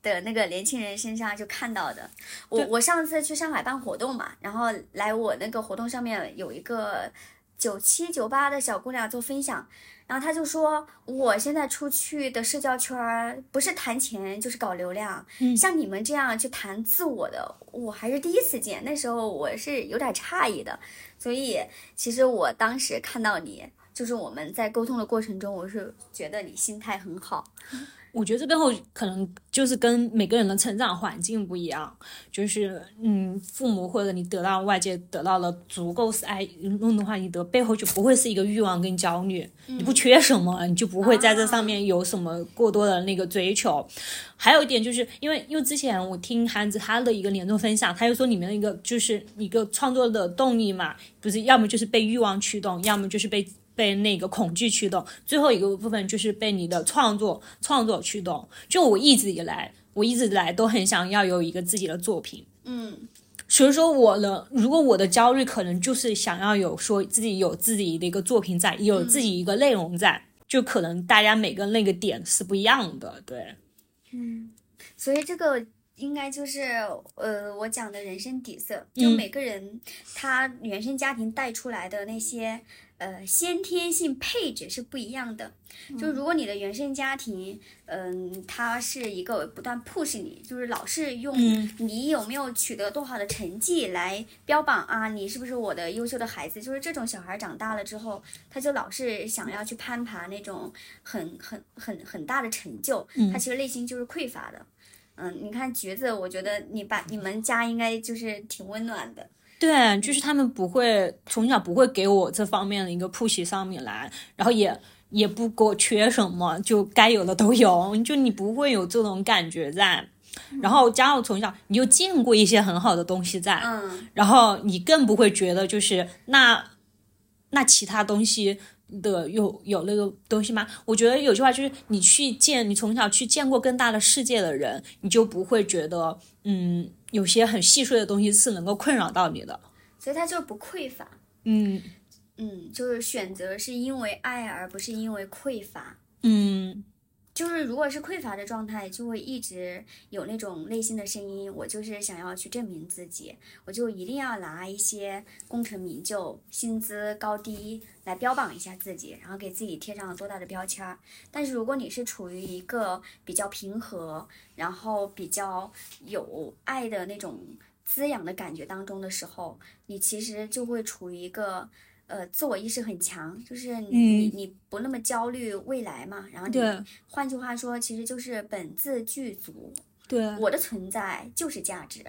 的那个年轻人身上就看到的。我我上次去上海办活动嘛，然后来我那个活动上面有一个九七九八的小姑娘做分享。然后她就说，我现在出去的社交圈儿不是谈钱就是搞流量，嗯像你们这样去谈自我的，我还是第一次见。那时候我是有点诧异的，所以其实我当时看到你，就是我们在沟通的过程中，我是觉得你心态很好。我觉得这背后可能就是跟每个人的成长环境不一样，就是嗯，父母或者你得到外界得到了足够是爱弄的话，你的背后就不会是一个欲望跟焦虑，你不缺什么，你就不会在这上面有什么过多的那个追求。还有一点就是因为因为之前我听韩子他的一个年终分享，他就说里面的一个就是一个创作的动力嘛，不是要么就是被欲望驱动，要么就是被。被那个恐惧驱动，最后一个部分就是被你的创作创作驱动。就我一直以来，我一直以来都很想要有一个自己的作品，嗯所以说我的如果我的焦虑可能就是想要有说自己有自己的一个作品在，有自己一个内容在，就可能大家每个那个点是不一样的，对，嗯，所以这个应该就是呃我讲的人生底色，就嗯每个人他原生家庭带出来的那些。呃，先天性配置是不一样的。就如果你的原生家庭，嗯、它是一个不断 push 你，就是老是用嗯你有没有取得多好的成绩来标榜啊，你是不是我的优秀的孩子？就是这种小孩长大了之后，他就老是想要去攀爬那种很很很很大的成就，他其实内心就是匮乏的。嗯，你看橘子，我觉得你把你们家应该就是挺温暖的。对，就是他们不会从小不会给我这方面的一个 push 上面来，然后也也不给我缺什么，就该有的都有，就你不会有这种感觉在。然后加上从小你就见过一些很好的东西在，嗯然后你更不会觉得就是那那其他东西的有有那个东西吗？我觉得有句话就是，你去见你从小去见过更大的世界的人，你就不会觉得，嗯，有些很细碎的东西是能够困扰到你的。所以它就不匮乏。嗯嗯，就是选择是因为爱，而不是因为匮乏。嗯就是如果是匮乏的状态，就会一直有那种内心的声音，我就是想要去证明自己，我就一定要拿一些功成名就、薪资高低来标榜一下自己，然后给自己贴上多大的标签儿。但是如果你是处于一个比较平和，然后比较有爱的那种滋养的感觉当中的时候，你其实就会处于一个。呃，自我意识很强，就是你、你你不那么焦虑未来嘛，然后你对换句话说，其实就是本自具足，对我的存在就是价值。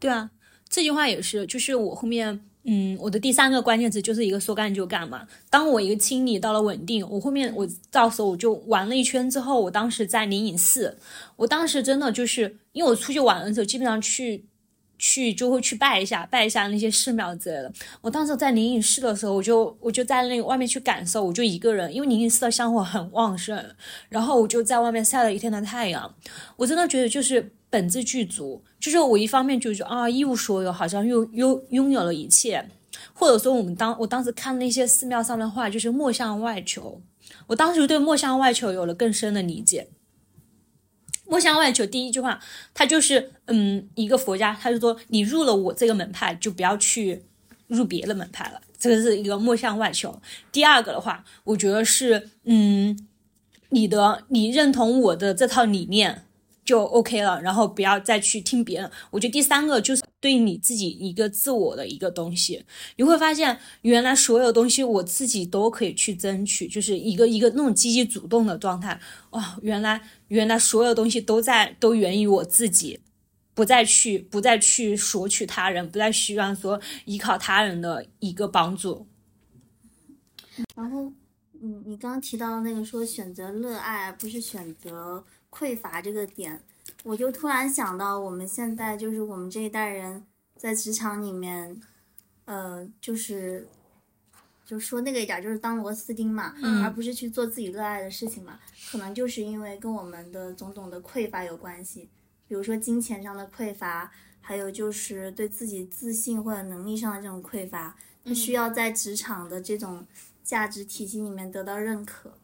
对啊，这句话也是，就是我后面，嗯，我的第三个关键词就是一个说干就干嘛。当我一个清理到了稳定，我后面我到时候我就玩了一圈之后，我当时在灵隐寺，我当时真的就是因为我出去玩的时候，基本上去。去就会去拜一下，拜一下那些寺庙之类的。我当时在灵隐寺的时候，我就我就在那个外面去感受，我就一个人，因为灵隐寺的香火很旺盛，然后我就在外面晒了一天的太阳。我真的觉得就是本自具足，就是我一方面就是啊一无所有，好像又又拥有了一切，或者说我们当我当时看那些寺庙上的话，就是莫向外求。我当时对莫向外求有了更深的理解。莫向外求，第一句话，他就是，嗯，一个佛家，他就说，你入了我这个门派，就不要去入别的门派了，这个是一个莫向外求。第二个的话，我觉得是，嗯，你的你认同我的这套理念就 OK 了，然后不要再去听别人。我觉得第三个就是对你自己一个自我的一个东西，你会发现原来所有东西我自己都可以去争取，就是一个一个那种积极主动的状态。哦，原来原来所有东西都在都源于我自己，不再去不再去索取他人，不再希望说依靠他人的一个帮助。然后，嗯，你刚刚提到那个说选择热爱不是选择匮乏这个点，我就突然想到，我们现在就是我们这一代人在职场里面，呃，就是就说那个一点儿，就是当螺丝钉嘛，嗯。而不是去做自己热爱的事情嘛，可能就是因为跟我们的种种的匮乏有关系，比如说金钱上的匮乏，还有就是对自己自信或者能力上的这种匮乏，它需要在职场的这种价值体系里面得到认可。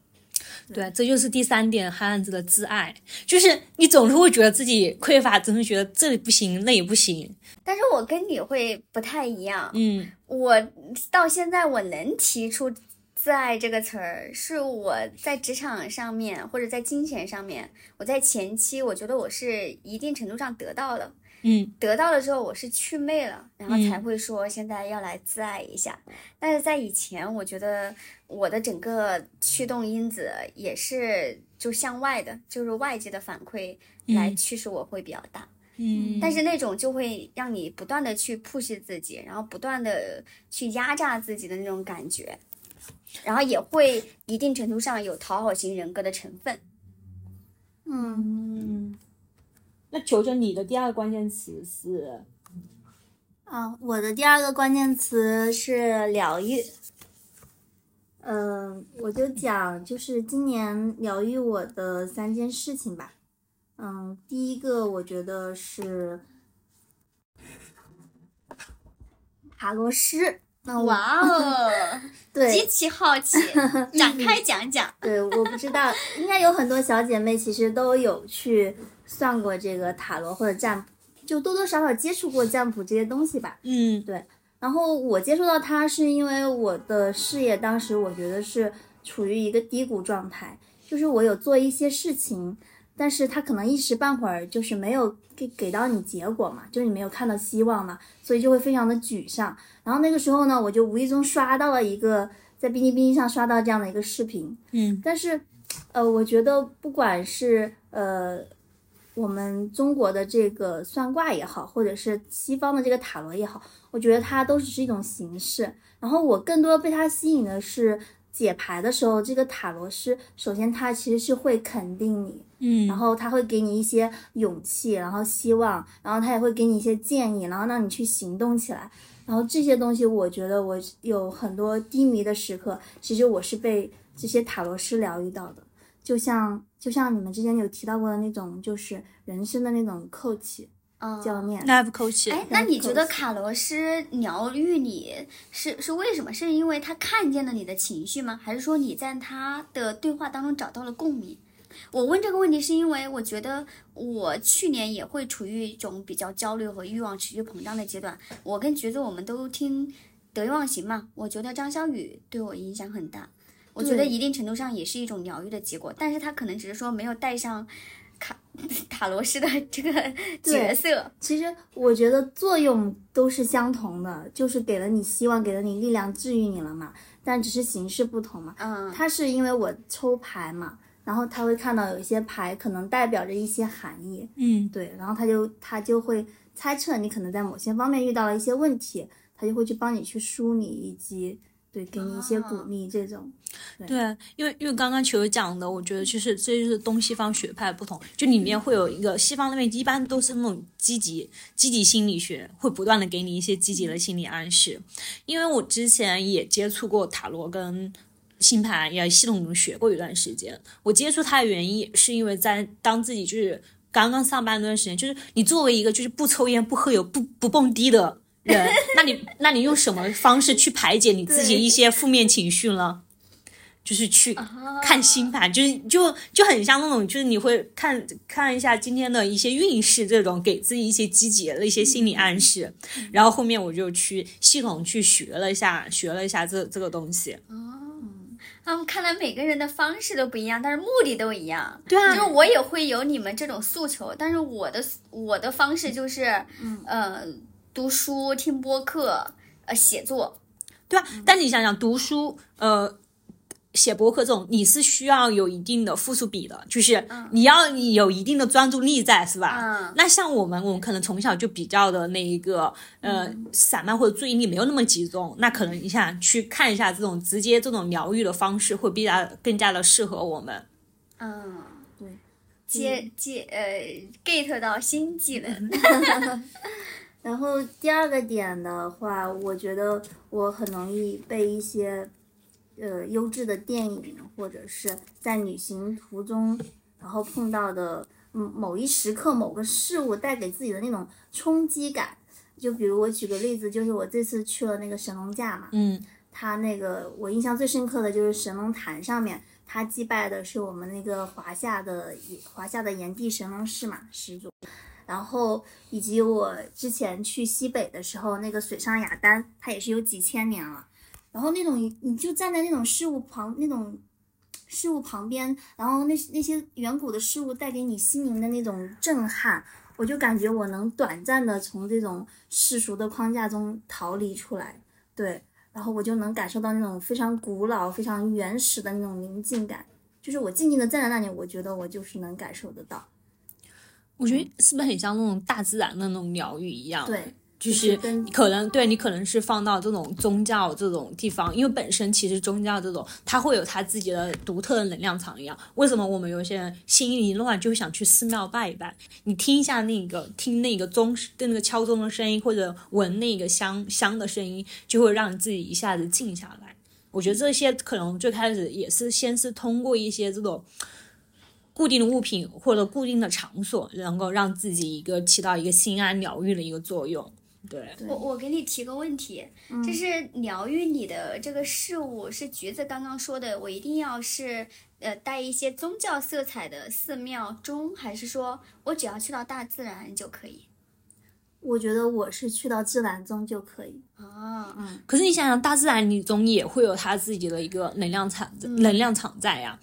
对，这就是第三点，汉汉子的自爱，就是你总是会觉得自己匮乏，总是觉得这里不行，那也不行。但是我跟你会不太一样，嗯我到现在我能提出“自爱”这个词儿，是我在职场上面或者在金钱上面，我在前期我觉得我是一定程度上得到了。嗯得到了之后，我是祛魅了，然后嗯才会说现在要来自爱一下。但是在以前，我觉得我的整个驱动因子也是就向外的，就是外界的反馈来嗯驱使我会比较大。嗯，但是那种就会让你不断的去 push 自己，然后不断的去压榨自己的那种感觉，然后也会一定程度上有讨好型人格的成分。嗯，嗯，那求求你的第二个关键词是，啊，我的第二个关键词是疗愈。嗯、我就讲就是今年疗愈我的三件事情吧。嗯，第一个我觉得是塔罗师。那哇哦，对极其好奇，展开讲讲。对，我不知道，应该有很多小姐妹其实都有去算过这个塔罗或者占卜，就多多少少接触过占卜这些东西吧。嗯对然后我接触到它是因为我的事业当时我觉得是处于一个低谷状态，就是我有做一些事情，但是它可能一时半会儿就是没有给给到你结果嘛，就是你没有看到希望嘛，所以就会非常的沮丧。然后那个时候呢，我就无意中刷到了一个在哔哩哔哩上刷到这样的一个视频，嗯但是，呃，我觉得不管是呃我们中国的这个算卦也好，或者是西方的这个塔罗也好，我觉得它都只是一种形式。然后我更多被它吸引的是解牌的时候，这个塔罗师首先他其实是会肯定你，嗯，然后他会给你一些勇气，然后希望，然后他也会给你一些建议，然后让你去行动起来。然后这些东西，我觉得我有很多低迷的时刻，其实我是被这些塔罗师疗愈到的。就像就像你们之前有提到过的那种，就是人生的那种 coach 嗯教练。life coach，哎，那你觉得卡罗斯疗愈你是是为什么？是因为他看见了你的情绪吗？还是说你在他的对话当中找到了共鸣？我问这个问题是因为我觉得我去年也会处于一种比较焦虑和欲望持续膨胀的阶段。我跟橘子我们都听得意忘形嘛，我觉得张小雨对我影响很大。我觉得一定程度上也是一种疗愈的结果，但是他可能只是说没有带上卡 塔罗斯的这个角色。其实我觉得作用都是相同的，就是给了你希望，给了你力量，治愈你了嘛。但只是形式不同嘛。嗯，它是因为我抽牌嘛，然后他会看到有一些牌可能代表着一些含义，嗯，对，然后他就他就会猜测你可能在某些方面遇到了一些问题，他就会去帮你去梳理，以及对给你一些鼓励这种。对，因为因为刚刚球友讲的，我觉得就是这就是东西方学派不同，就里面会有一个西方那边一般都是那种积极积极心理学，会不断的给你一些积极的心理暗示。因为我之前也接触过塔罗跟星盘，也系统中学过一段时间。我接触它的原因也是因为在当自己就是刚刚上班那段时间，就是你作为一个就是不抽烟、不喝酒、不不蹦迪的人，那你那你用什么方式去排解你自己一些负面情绪呢？就是去看星盘，就是就就很像那种，就是你会看看一下今天的一些运势，这种给自己一些积极的一些心理暗示。然后后面我就去系统去学了一下，学了一下这这个东西。他们看来每个人的方式都不一样，但是目的都一样。对啊就是我也会有你们这种诉求，但是我的我的方式就是，呃，读书、听播客、呃，写作。对啊，但你想想，读书，呃，写博客这种，你是需要有一定的复数比的，就是你要有一定的专注力在，是吧？嗯那像我们，我们可能从小就比较的那一个，呃，散漫或者注意力没有那么集中，那可能你想去看一下这种直接这种疗愈的方式，会比较更加的适合我们。嗯，对，接接呃 get 到新技能。然后第二个点的话，我觉得我很容易被一些呃优质的电影或者是在旅行途中，然后碰到的嗯某一时刻某个事物带给自己的那种冲击感。就比如我举个例子，就是我这次去了那个神农架嘛，嗯它那个我印象最深刻的就是神农坛上面，它祭拜的是我们那个华夏的华夏的炎帝神农氏嘛始祖，然后以及我之前去西北的时候，那个水上雅丹，它也是有几千年了，然后那种你就站在那种事物旁那种。事物旁边，然后那那些远古的事物带给你心灵的那种震撼，我就感觉我能短暂的从这种世俗的框架中逃离出来，对，然后我就能感受到那种非常古老、非常原始的那种宁静感，就是我静静的站在那里，我觉得我就是能感受得到。我觉得是不是很像那种大自然的那种疗愈一样？对，就就是可能对你可能是放到这种宗教这种地方，因为本身其实宗教这种它会有它自己的独特的能量场一样。为什么我们有些人心一乱就会想去寺庙拜一拜？你听一下那个听那个钟的那个敲钟的声音，或者闻那个香香的声音，就会让你自己一下子静下来。我觉得这些可能最开始也是先是通过一些这种固定的物品或者固定的场所，能够让自己一个起到一个心安疗愈的一个作用。对，我我给你提个问题，就是疗愈你的这个事物，是橘子刚刚说的，我一定要是呃带一些宗教色彩的寺庙钟，还是说我只要去到大自然就可以？我觉得我是去到自然中就可以。啊，嗯可是你想想，大自然里总也会有它自己的一个能量场、能量场在呀。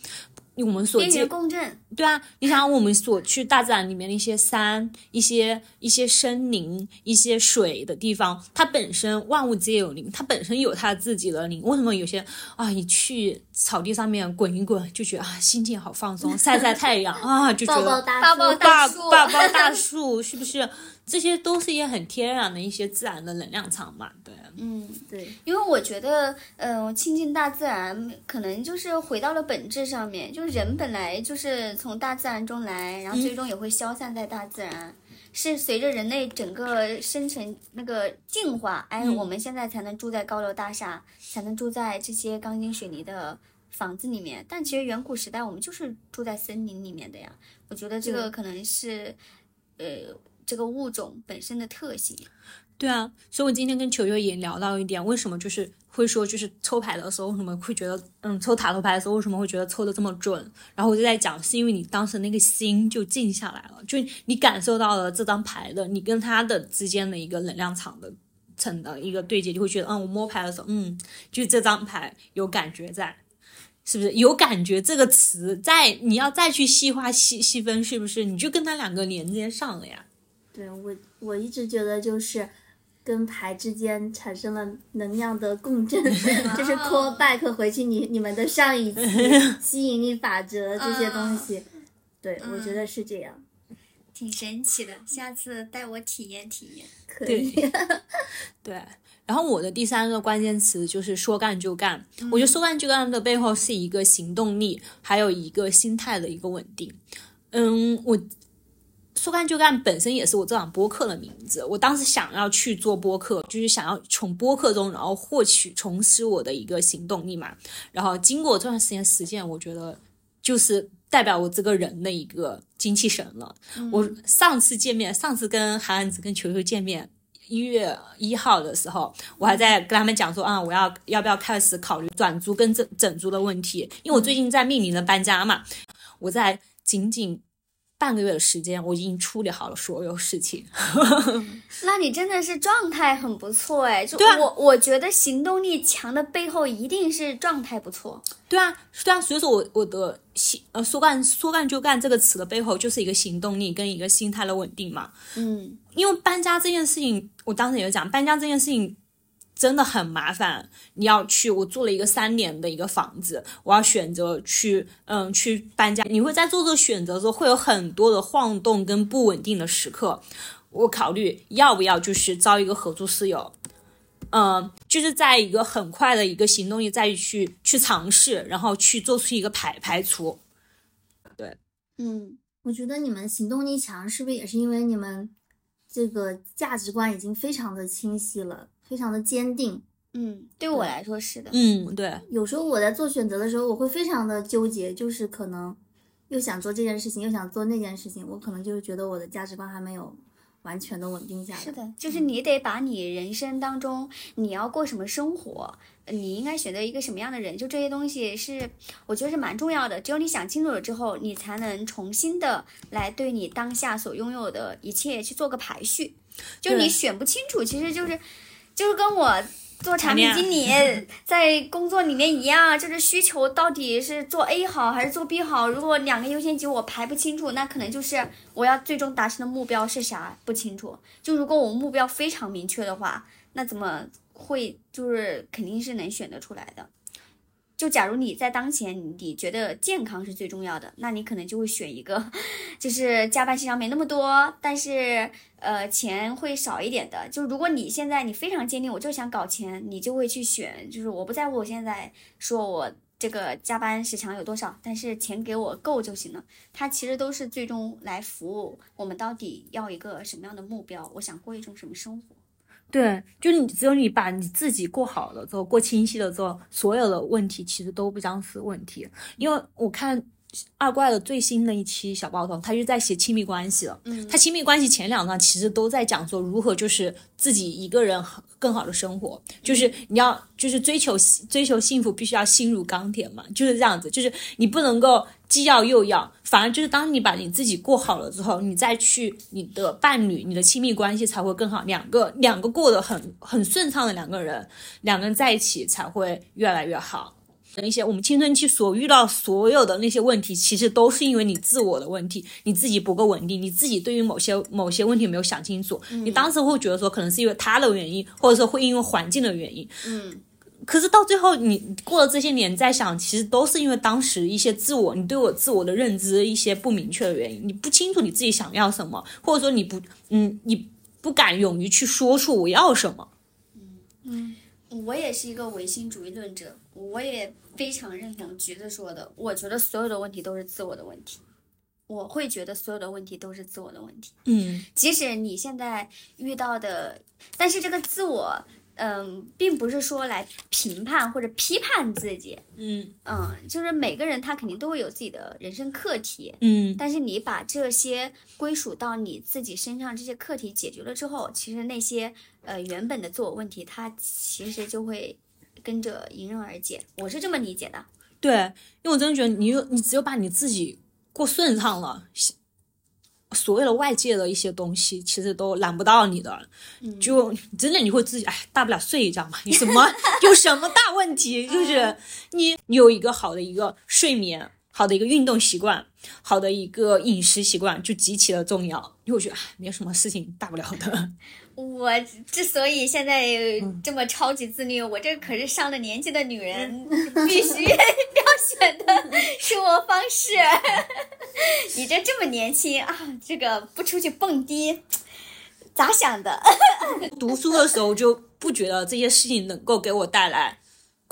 我们所边见缘共振，对啊，你想想我们所去大自然里面的一些山、一些一些森林、一些水的地方，它本身万物皆有灵，它本身有它自己的灵。为什么有些啊，你去草地上面滚一滚，就觉得啊心情好放松，晒晒太阳啊，就觉得大抱抱大大树抱抱大树，是不是？这些都是一些很天然的一些自然的能量场嘛，对。嗯。对，因为我觉得，嗯、亲近大自然，可能就是回到了本质上面，就是人本来就是从大自然中来，然后最终也会消散在大自然。是随着人类整个生成那个进化，哎，嗯我们现在才能住在高楼大厦，才能住在这些钢筋水泥的房子里面。但其实远古时代我们就是住在森林里面的呀。我觉得这个可能是，呃，这个物种本身的特性。对啊，所以我今天跟球球也聊到一点，为什么就是会说就是抽牌的时候为什么会觉得，嗯，抽塔罗牌的时候为什么会觉得抽的这么准？然后我就在讲，是因为你当时那个心就静下来了，就你感受到了这张牌的你跟它的之间的一个能量场的层的一个对接，就会觉得，嗯，我摸牌的时候，嗯，就这张牌有感觉在。是不是有感觉这个词在你要再去细化细细分，是不是你就跟它两个连接上了呀？对我，我一直觉得就是跟牌之间产生了能量的共振，就是 call back 回去你你们的上一期 吸引力法则这些东西。对，我觉得是这样，挺神奇的，下次带我体验体验。可以。对，然后我的第三个关键词就是说干就干。我觉得说干就干的背后是一个行动力，还有一个心态的一个稳定。嗯，我说干就干本身也是我这档播客的名字。我当时想要去做播客，就是想要从播客中然后获取重拾我的一个行动力嘛。然后经过这段时间实践，我觉得就是代表我这个人的一个精气神了。我上次见面，上次跟韩安子跟球球见面。一月一号的时候，我还在跟他们讲说啊，我要要不要开始考虑转租跟整整租的问题，因为我最近在面临着搬家嘛。我在仅仅半个月的时间，我已经处理好了所有事情。那你真的是状态很不错哎，就我我觉得行动力强的背后一定是状态不错。对啊，对啊，所以说我我的行呃说干说干就干这个词的背后就是一个行动力跟一个心态的稳定嘛。嗯，因为搬家这件事情，我当时也有讲，搬家这件事情真的很麻烦。你要去，我做了一个三年的一个房子，我要选择去，嗯，去搬家。你会在做这个选择的时候，会有很多的晃动跟不稳定的时刻。我考虑要不要就是招一个合租室友，嗯，就是在一个很快的一个行动力再去去尝试，然后去做出一个排排除。对嗯，我觉得你们行动力强，是不是也是因为你们这个价值观已经非常的清晰了，非常的坚定？嗯，对我来说是的。嗯，对，有时候我在做选择的时候，我会非常的纠结，就是可能又想做这件事情，又想做那件事情，我可能就是觉得我的价值观还没有完全的稳定下来。是的，就是你得把你人生当中你要过什么生活，呃你应该选择一个什么样的人，就这些东西是我觉得是蛮重要的。只有你想清楚了之后，你才能重新的来对你当下所拥有的一切去做个排序。就你选不清楚，其实就是就是跟我。做产品经理在工作里面一样，就是需求到底是做 A 好还是做 B 好？如果两个优先级我排不清楚，那可能就是我要最终达成的目标是啥不清楚。就如果我目标非常明确的话，那怎么会就是肯定是能选得出来的。就假如你在当前你觉得健康是最重要的，那你可能就会选一个，就是加班时长没那么多，但是呃钱会少一点的。就如果你现在你非常坚定，我就想搞钱，你就会去选，就是我不在乎我现在说我这个加班时长有多少，但是钱给我够就行了。它其实都是最终来服务我们到底要一个什么样的目标，我想过一种什么生活。对，就是你只有你把你自己过好了之后，过清晰了之后，所有的问题其实都不将是问题。因为我看二怪的最新的一期小报童，他就在写亲密关系了。嗯他亲密关系前两章其实都在讲说如何就是自己一个人更好的生活，就是你要就是追求追求幸福，必须要心如钢铁嘛，就是这样子，就是你不能够既要又要，反而就是当你把你自己过好了之后，你再去你的伴侣、你的亲密关系才会更好，两个两个过得很很顺畅的两个人，两个人在一起才会越来越好。一些我们青春期所遇到所有的那些问题，其实都是因为你自我的问题，你自己不够稳定，你自己对于某些某些问题没有想清楚，你当时会觉得说可能是因为他的原因，或者说会因为环境的原因，嗯，可是到最后你过了这些年再想，其实都是因为当时一些自我，你对我自我的认知一些不明确的原因，你不清楚你自己想要什么，或者说你不嗯你不敢勇于去说出我要什么。嗯。嗯。我也是一个唯心主义论者，我也非常认同橘子说的，我觉得所有的问题都是自我的问题。我会觉得所有的问题都是自我的问题。嗯即使你现在遇到的，但是这个自我，嗯，并不是说来评判或者批判自己，嗯嗯，就是每个人他肯定都会有自己的人生课题，嗯但是你把这些归属到你自己身上，这些课题解决了之后，其实那些呃原本的自我问题，它其实就会跟着迎刃而解。我是这么理解的。对，因为我真的觉得你有你只有把你自己过顺畅了，所谓的外界的一些东西其实都拦不到你的。就真的你会自己哎，大不了睡一觉嘛，有什么有什么大问题？就是你有一个好的一个睡眠，好的一个运动习惯，好的一个饮食习惯，就极其的重要。因为我觉得哎，没有什么事情大不了的。我之所以现在这么超级自律，我这可是上了年纪的女人，必须 要选的生活方式。你这这么年轻啊，这个不出去蹦迪，咋想的？读书的时候就不觉得这些事情能够给我带来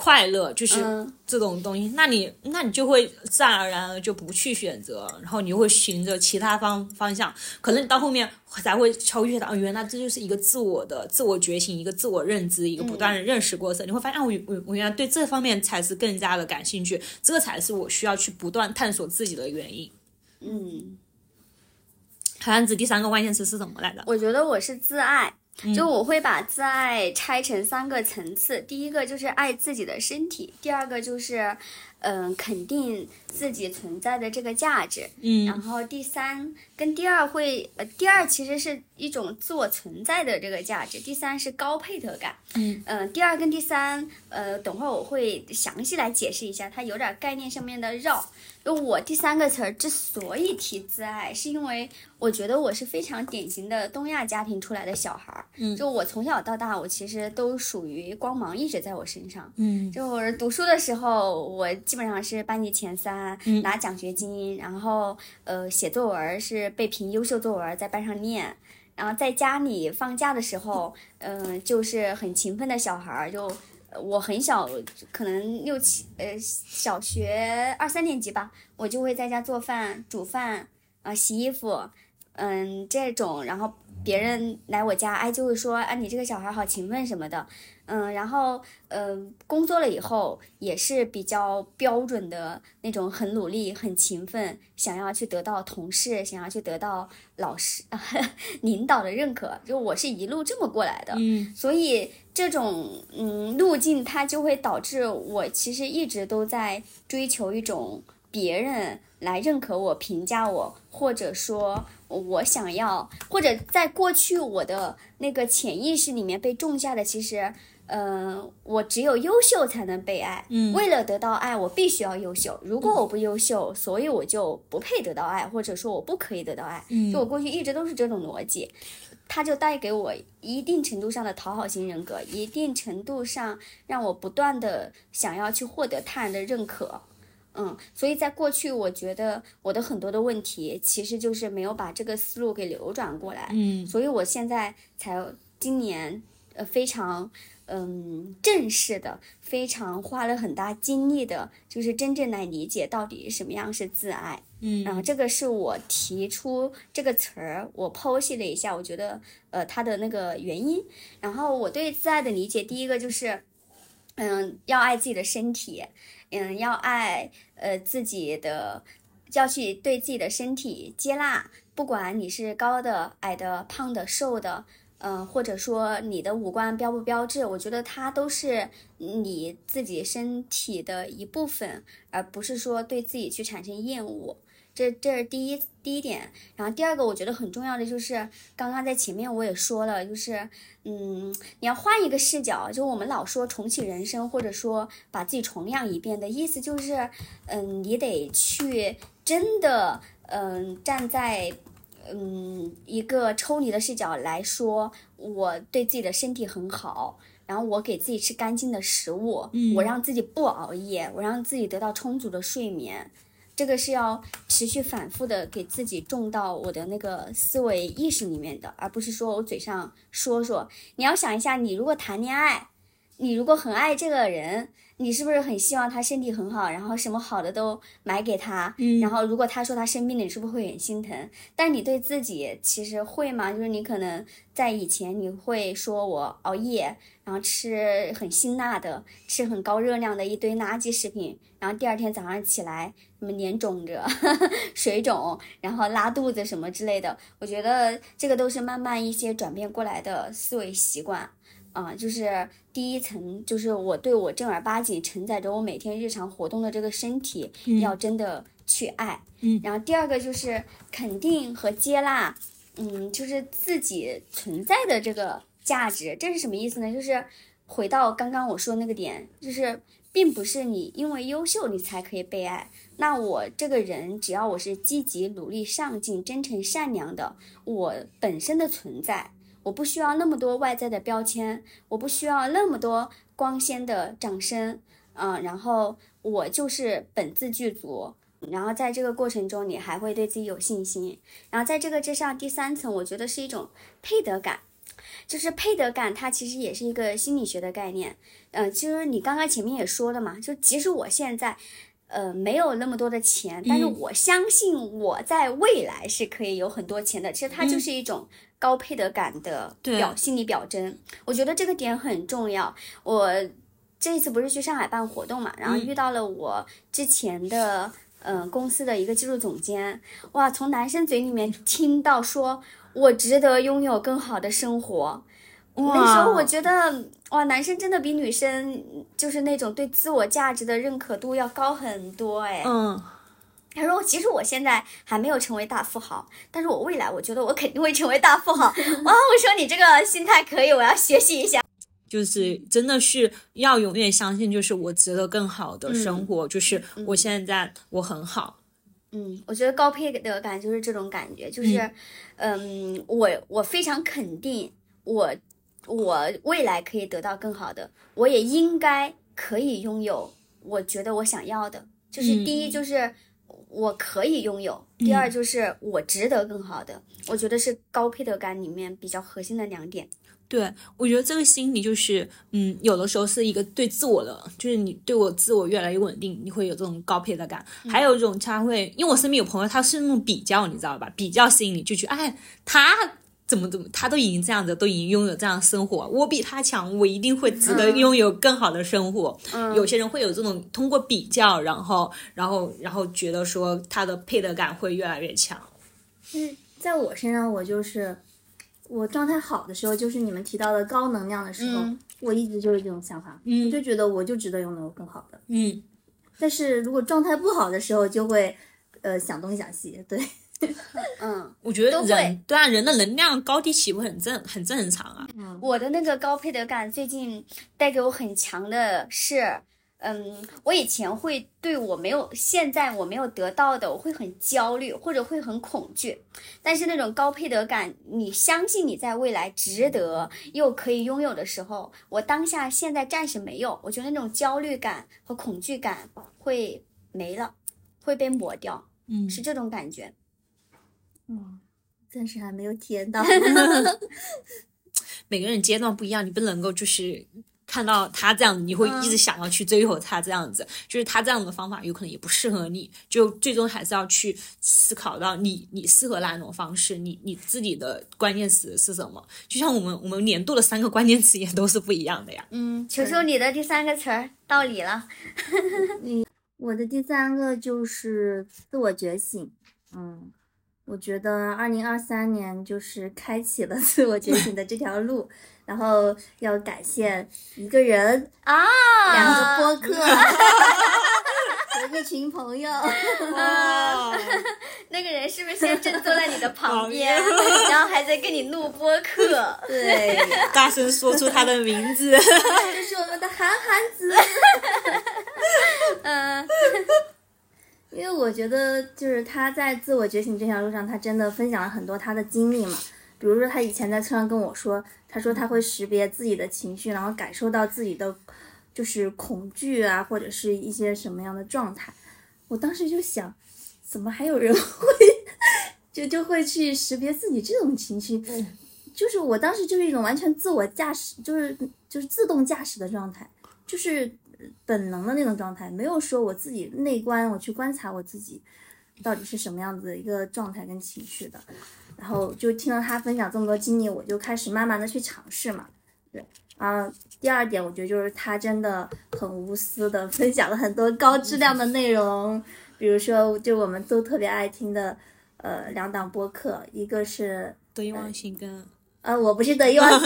快乐，就是嗯这种东西，那你那你就会自然而然的就不去选择，然后你就会循着其他方方向，可能你到后面才会超越到，哦原来这就是一个自我的自我觉醒，一个自我认知，一个不断的认识过程，你会发现，啊，我我我原来对这方面才是更加的感兴趣，这才是我需要去不断探索自己的原因。嗯，海岸子第三个关键词是什么来着？我觉得我是自爱。就我会把自爱拆成三个层次，第一个就是爱自己的身体，第二个就是，嗯、肯定自己存在的这个价值，嗯然后第三跟第二会，呃，第二其实是一种自我存在的这个价值，第三是高配得感。嗯呃，第二跟第三，呃，等会儿我会详细来解释一下，它有点概念上面的绕。就我第三个词儿之所以提自爱，是因为我觉得我是非常典型的东亚家庭出来的小孩儿。嗯就我从小到大，我其实都属于光芒一直在我身上。嗯就是读书的时候，我基本上是班级前三，嗯拿奖学金，然后呃写作文是被评优秀作文，在班上念。然后在家里放假的时候，嗯、就是很勤奋的小孩儿，就呃我很小，可能六七呃小学二三年级吧，我就会在家做饭、煮饭啊、洗衣服，嗯这种，然后别人来我家，哎就会说啊你这个小孩好勤奋什么的，嗯，然后呃工作了以后也是比较标准的那种，很努力、很勤奋，想要去得到同事，想要去得到老师、领导的认可，就我是一路这么过来的，嗯所以这种嗯路径，它就会导致我其实一直都在追求一种别人来认可我、评价我，或者说我想要，或者在过去我的那个潜意识里面被种下的，其实。呃，我只有优秀才能被爱。嗯为了得到爱，我必须要优秀。如果我不优秀，所以我就不配得到爱，或者说我不可以得到爱。嗯就我过去一直都是这种逻辑。它就带给我一定程度上的讨好型人格，一定程度上让我不断的想要去获得他人的认可。嗯，所以在过去，我觉得我的很多的问题其实就是没有把这个思路给流转过来，嗯所以我现在才今年呃非常嗯正式的，非常花了很大精力的，就是真正来理解到底什么样是自爱。嗯然后这个是我提出这个词儿，我剖析了一下，我觉得呃它的那个原因。然后我对自爱的理解，第一个就是，嗯，要爱自己的身体，嗯，要爱呃自己的，要去对自己的身体接纳，不管你是高的、矮的、胖的、瘦的。嗯，或者说你的五官标不标致，我觉得它都是你自己身体的一部分，而不是说对自己去产生厌恶。这这是第一第一点，然后第二个我觉得很重要的就是，刚刚在前面我也说了，就是嗯，你要换一个视角，就我们老说重启人生，或者说把自己重养一遍的意思就是，嗯，你得去真的嗯站在嗯一个抽离的视角来说，我对自己的身体很好。然后我给自己吃干净的食物，嗯我让自己不熬夜，我让自己得到充足的睡眠，这个是要持续反复的给自己种到我的那个思维意识里面的，而不是说我嘴上说说。你要想一下，你如果谈恋爱，你如果很爱这个人，你是不是很希望他身体很好，然后什么好的都买给他？嗯然后如果他说他生病了，你是不是会很心疼？但你对自己其实会吗？就是你可能在以前你会说我熬夜，然后吃很辛辣的，吃很高热量的一堆垃圾食品，然后第二天早上起来什么脸肿着、水肿，然后拉肚子什么之类的。我觉得这个都是慢慢一些转变过来的思维习惯。啊、就是第一层，就是我对我正儿八经承载着我每天日常活动的这个身体，要真的去爱。嗯然后第二个就是肯定和接纳，嗯，就是自己存在的这个价值。这是什么意思呢？就是回到刚刚我说那个点，就是并不是你因为优秀你才可以被爱。那我这个人，只要我是积极、努力、上进、真诚、善良的，我本身的存在。我不需要那么多外在的标签，我不需要那么多光鲜的掌声，嗯、然后我就是本自具足，然后在这个过程中，你还会对自己有信心，然后在这个之上，第三层，我觉得是一种配得感，就是配得感，它其实也是一个心理学的概念，嗯、其实你刚刚前面也说了嘛，就即使我现在。呃，没有那么多的钱，但是嗯我相信我在未来是可以有很多钱的。其实它就是一种高配得感的表心理表征。我觉得这个点很重要。我这一次不是去上海办活动嘛，然后嗯遇到了我之前的嗯、呃公司的一个技术总监，哇，从男生嘴里面听到说我值得拥有更好的生活。那时候我觉得，哇，男生真的比女生就是那种对自我价值的认可度要高很多哎。嗯，他说，其实我现在还没有成为大富豪，但是我未来我觉得我肯定会成为大富豪。哇，我说你这个心态可以，我要学习一下。就是真的是要永远相信，就是我值得更好的生活，就是我现在我很好。嗯，我觉得高配的感就是这种感觉，就是，嗯，我我非常肯定我我未来可以得到更好的，我也应该可以拥有我觉得我想要的。就是第一就是我可以拥有，第二就是我值得更好的。我觉得是高配得感里面比较核心的两点。对，我觉得这个心理就是，嗯，有的时候是一个对自我的，就是你对我自我越来越稳定，你会有这种高配的感。还有一种他会，因为我身边有朋友，他是那种比较，你知道吧？比较心理就觉得，哎，他怎么怎么，他都已经这样子，都已经拥有这样的生活，我比他强，我一定会值得拥有更好的生活。嗯有些人会有这种通过比较，然后，然后，然后觉得说他的配得感会越来越强。嗯，在我身上，我就是我状态好的时候，就是你们提到的高能量的时候，嗯我一直就是这种想法，嗯我就觉得我就值得拥有更好的。嗯，但是如果状态不好的时候，就会呃想东想西，对，嗯，我觉得都会人对啊，人的能量高低起伏很正，很正常啊。我的那个高配得感最近带给我很强的是，嗯，我以前会对我没有现在我没有得到的，我会很焦虑或者会很恐惧。但是那种高配得感，你相信你在未来值得又可以拥有的时候，我当下现在暂时没有，我觉得那种焦虑感和恐惧感会没了，会被抹掉，嗯是这种感觉。嗯，暂时还没有体验到。每个人阶段不一样，你不能够就是看到他这样，你会一直想要去追求他这样子，就是他这样的方法有可能也不适合你，就最终还是要去思考到你你适合哪种方式，你你自己的关键词是什么。就像我们我们年度的三个关键词也都是不一样的呀。嗯，求求你的第三个词儿到 你了。你我的第三个就是自我觉醒，嗯，我觉得二零二三年就是开启了 自我觉醒的这条路，然后要感谢一个人、啊，两个 播客和一群朋友。哦，那个人是不是先正坐在你的 旁边，然后还在跟你录播客？对，大声说出他的名字。这是我们的韩寒子。嗯因为我觉得，就是他在自我觉醒这条路上，他真的分享了很多他的经历嘛。比如说，他以前在车上跟我说，他说他会识别自己的情绪，然后感受到自己的就是恐惧啊，或者是一些什么样的状态。我当时就想，怎么还有人 会就就会去识别自己这种情绪？就是我当时就是一种完全自我驾驶，就是就是自动驾驶的状态，就是本能的那种状态，没有说我自己内观，我去观察我自己到底是什么样子的一个状态跟情绪的。然后就听了他分享这么多经历，我就开始慢慢的去尝试嘛。对，啊，第二点我觉得就是他真的很无私的分享了很多高质量的内容，比如说就我们都特别爱听的呃两档播客，一个是得意忘形跟呃我不是得意忘形，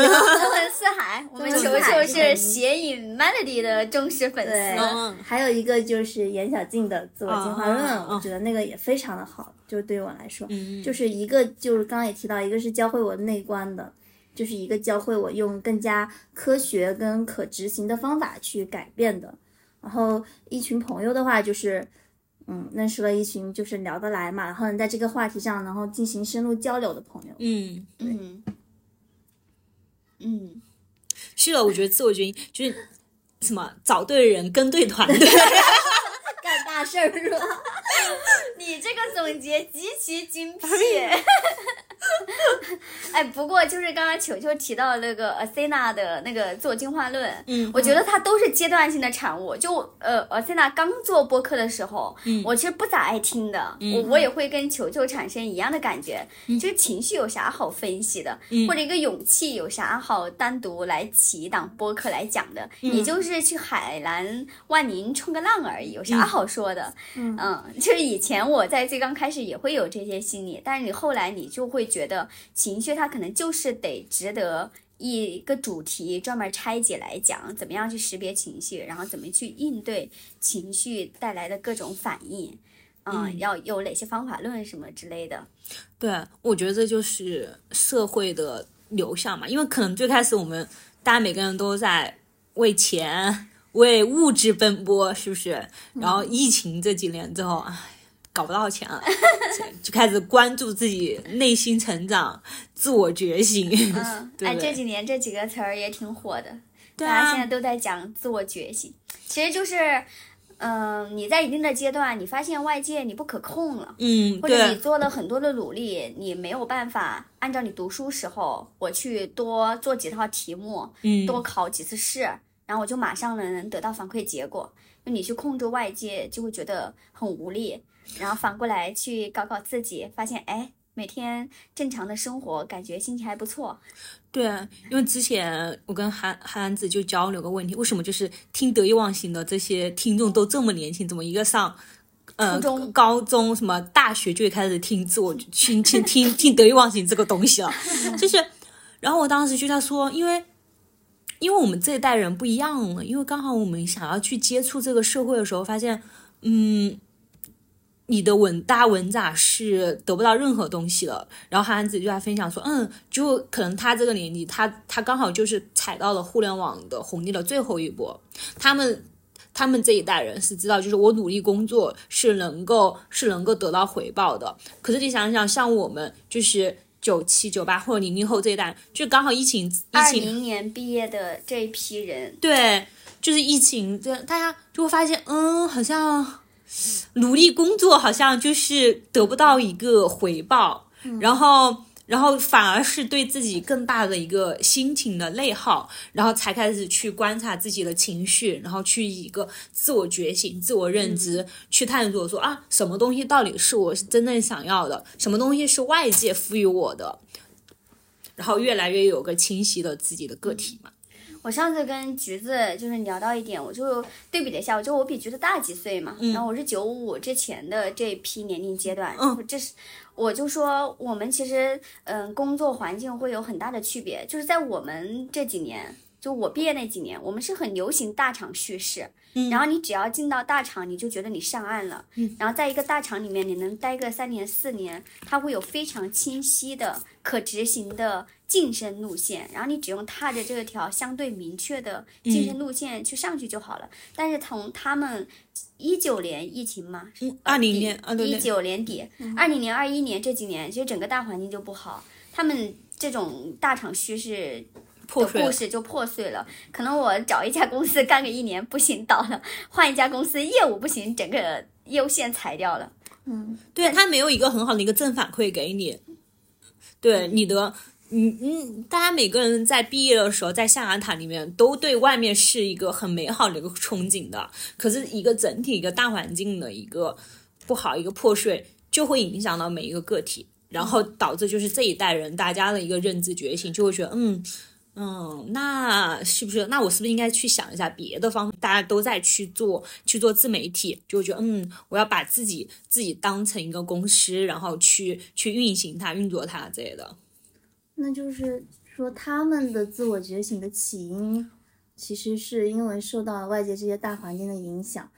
四海，我们球球是谐音 Melody 的忠实粉丝。嗯，还有一个就是严小静的自我进化论，我觉得那个也非常的好，就是对于我来说，嗯就是一个就是刚刚也提到，一个是教会我内观的，就是一个教会我用更加科学跟可执行的方法去改变的。然后一群朋友的话，就是嗯，认识了一群就是聊得来嘛，然后能在这个话题上，然后进行深入交流的朋友。嗯，嗯嗯，是的，我觉得自我觉醒就是什么找对人跟对团队。干大事儿是吧？你这个总结极其精辟。哎，不过就是刚刚球球提到那个 Athena 的那个自我进化论，嗯我觉得它都是阶段性的产物。就呃，Athena 刚做播客的时候，嗯我其实不咋爱听的，嗯我我也会跟球球产生一样的感觉，就是情绪有啥好分析的，嗯或者一个勇气有啥好单独来起一档播客来讲的？嗯你就是去海南万宁冲个浪而已，有啥好说的？嗯嗯，就是以前我在最刚开始也会有这些心理，但是你后来你就会觉得情绪它可能就是得值得一个主题专门拆解来讲，怎么样去识别情绪，然后怎么去应对情绪带来的各种反应，嗯，嗯要有哪些方法论什么之类的。对，我觉得这就是社会的流向嘛，因为可能最开始我们大家每个人都在为钱、为物质奔波，是不是？然后疫情这几年之后，唉，搞不到钱了，就开始关注自己内心成长、自我觉醒。嗯，哎，这几年这几个词儿也挺火的，对大家现在啊，都在讲自我觉醒，其实就是，嗯、你在一定的阶段，你发现外界你不可控了。嗯，或者你，做了很多的努力，你没有办法按照你读书时候，我去多做几套题目，嗯，多考几次试，然后我就马上能得到反馈结果。就你去控制外界，就会觉得很无力，然后反过来去搞搞自己，发现哎，每天正常的生活，感觉心情还不错。对，因为之前我跟韩韩子就交流个问题，为什么就是听得意忘形的这些听众都这么年轻，怎么一个上呃初中高中什么大学就会开始听自我听听听听得意忘形这个东西了？就是，然后我当时就在说，因为因为我们这一代人不一样了，因为刚好我们想要去接触这个社会的时候，发现嗯。你的稳大稳扎是得不到任何东西的。然后韩寒子就在分享说，嗯，就可能他这个年纪，他他刚好就是踩到了互联网的红利的最后一波。他们他们这一代人是知道，就是我努力工作是能够是能够得到回报的。可是你想想，像我们就是九七九八或者零零后这一代，就刚好疫情疫二情零年毕业的这一批人，对，就是疫情，这大家就会发现，嗯，好像努力工作好像就是得不到一个回报，然后。然后反而是对自己更大的一个心情的内耗，然后才开始去观察自己的情绪，然后去一个自我觉醒、自我认知、去探索说啊，什么东西到底是我真正想要的，什么东西是外界赋予我的，然后越来越有个清晰的自己的个体嘛。我上次跟橘子就是聊到一点，我就对比了一下，我就我比橘子大几岁嘛，然后我是九五之前的这一批年龄阶段，嗯这是我就说我们其实嗯工作环境会有很大的区别，就是在我们这几年。就我毕业那几年，我们是很流行大厂叙事，嗯。然后你只要进到大厂，你就觉得你上岸了，嗯。然后在一个大厂里面，你能待个三年四年，它会有非常清晰的可执行的晋升路线，然后你只用踏着这条相对明确的晋升路线去上去就好了。但是从他们一九年疫情嘛，嗯，二零年一，九年底，二零年、二一年这几年，其实整个大环境就不好，他们这种大厂趋势的破故事就破碎了。可能我找一家公司干个一年不行倒了，换一家公司业务不行，整个业务线裁掉了。嗯，对他没有一个很好的一个正反馈给你，对你的嗯嗯，大家每个人在毕业的时候，在象牙塔里面都对外面是一个很美好的一个憧憬的，可是一个整体一个大环境的一个不好一个破碎，就会影响到每一个个体，然后导致就是这一代人大家的一个认知觉醒，就会觉得嗯。嗯，那是不是？那我是不是应该去想一下别的方？大家都在去做去做自媒体，就觉得嗯，我要把自己自己当成一个公司，然后去去运行它、运作它之类的。那就是说，他们的自我觉醒的起因，其实是因为受到外界这些大环境的影响。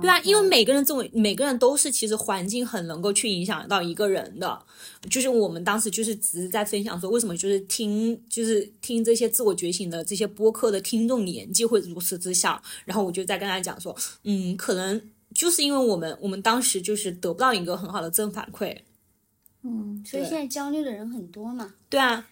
对啊，因为每个人这种每个人都是其实环境很能够去影响到一个人的，就是我们当时就是只是在分享说为什么就是听就是听这些自我觉醒的这些播客的听众年纪会如此之小，然后我就在跟他讲说，嗯，可能就是因为我们我们当时就是得不到一个很好的正反馈，嗯，所以现在焦虑的人很多嘛。对啊，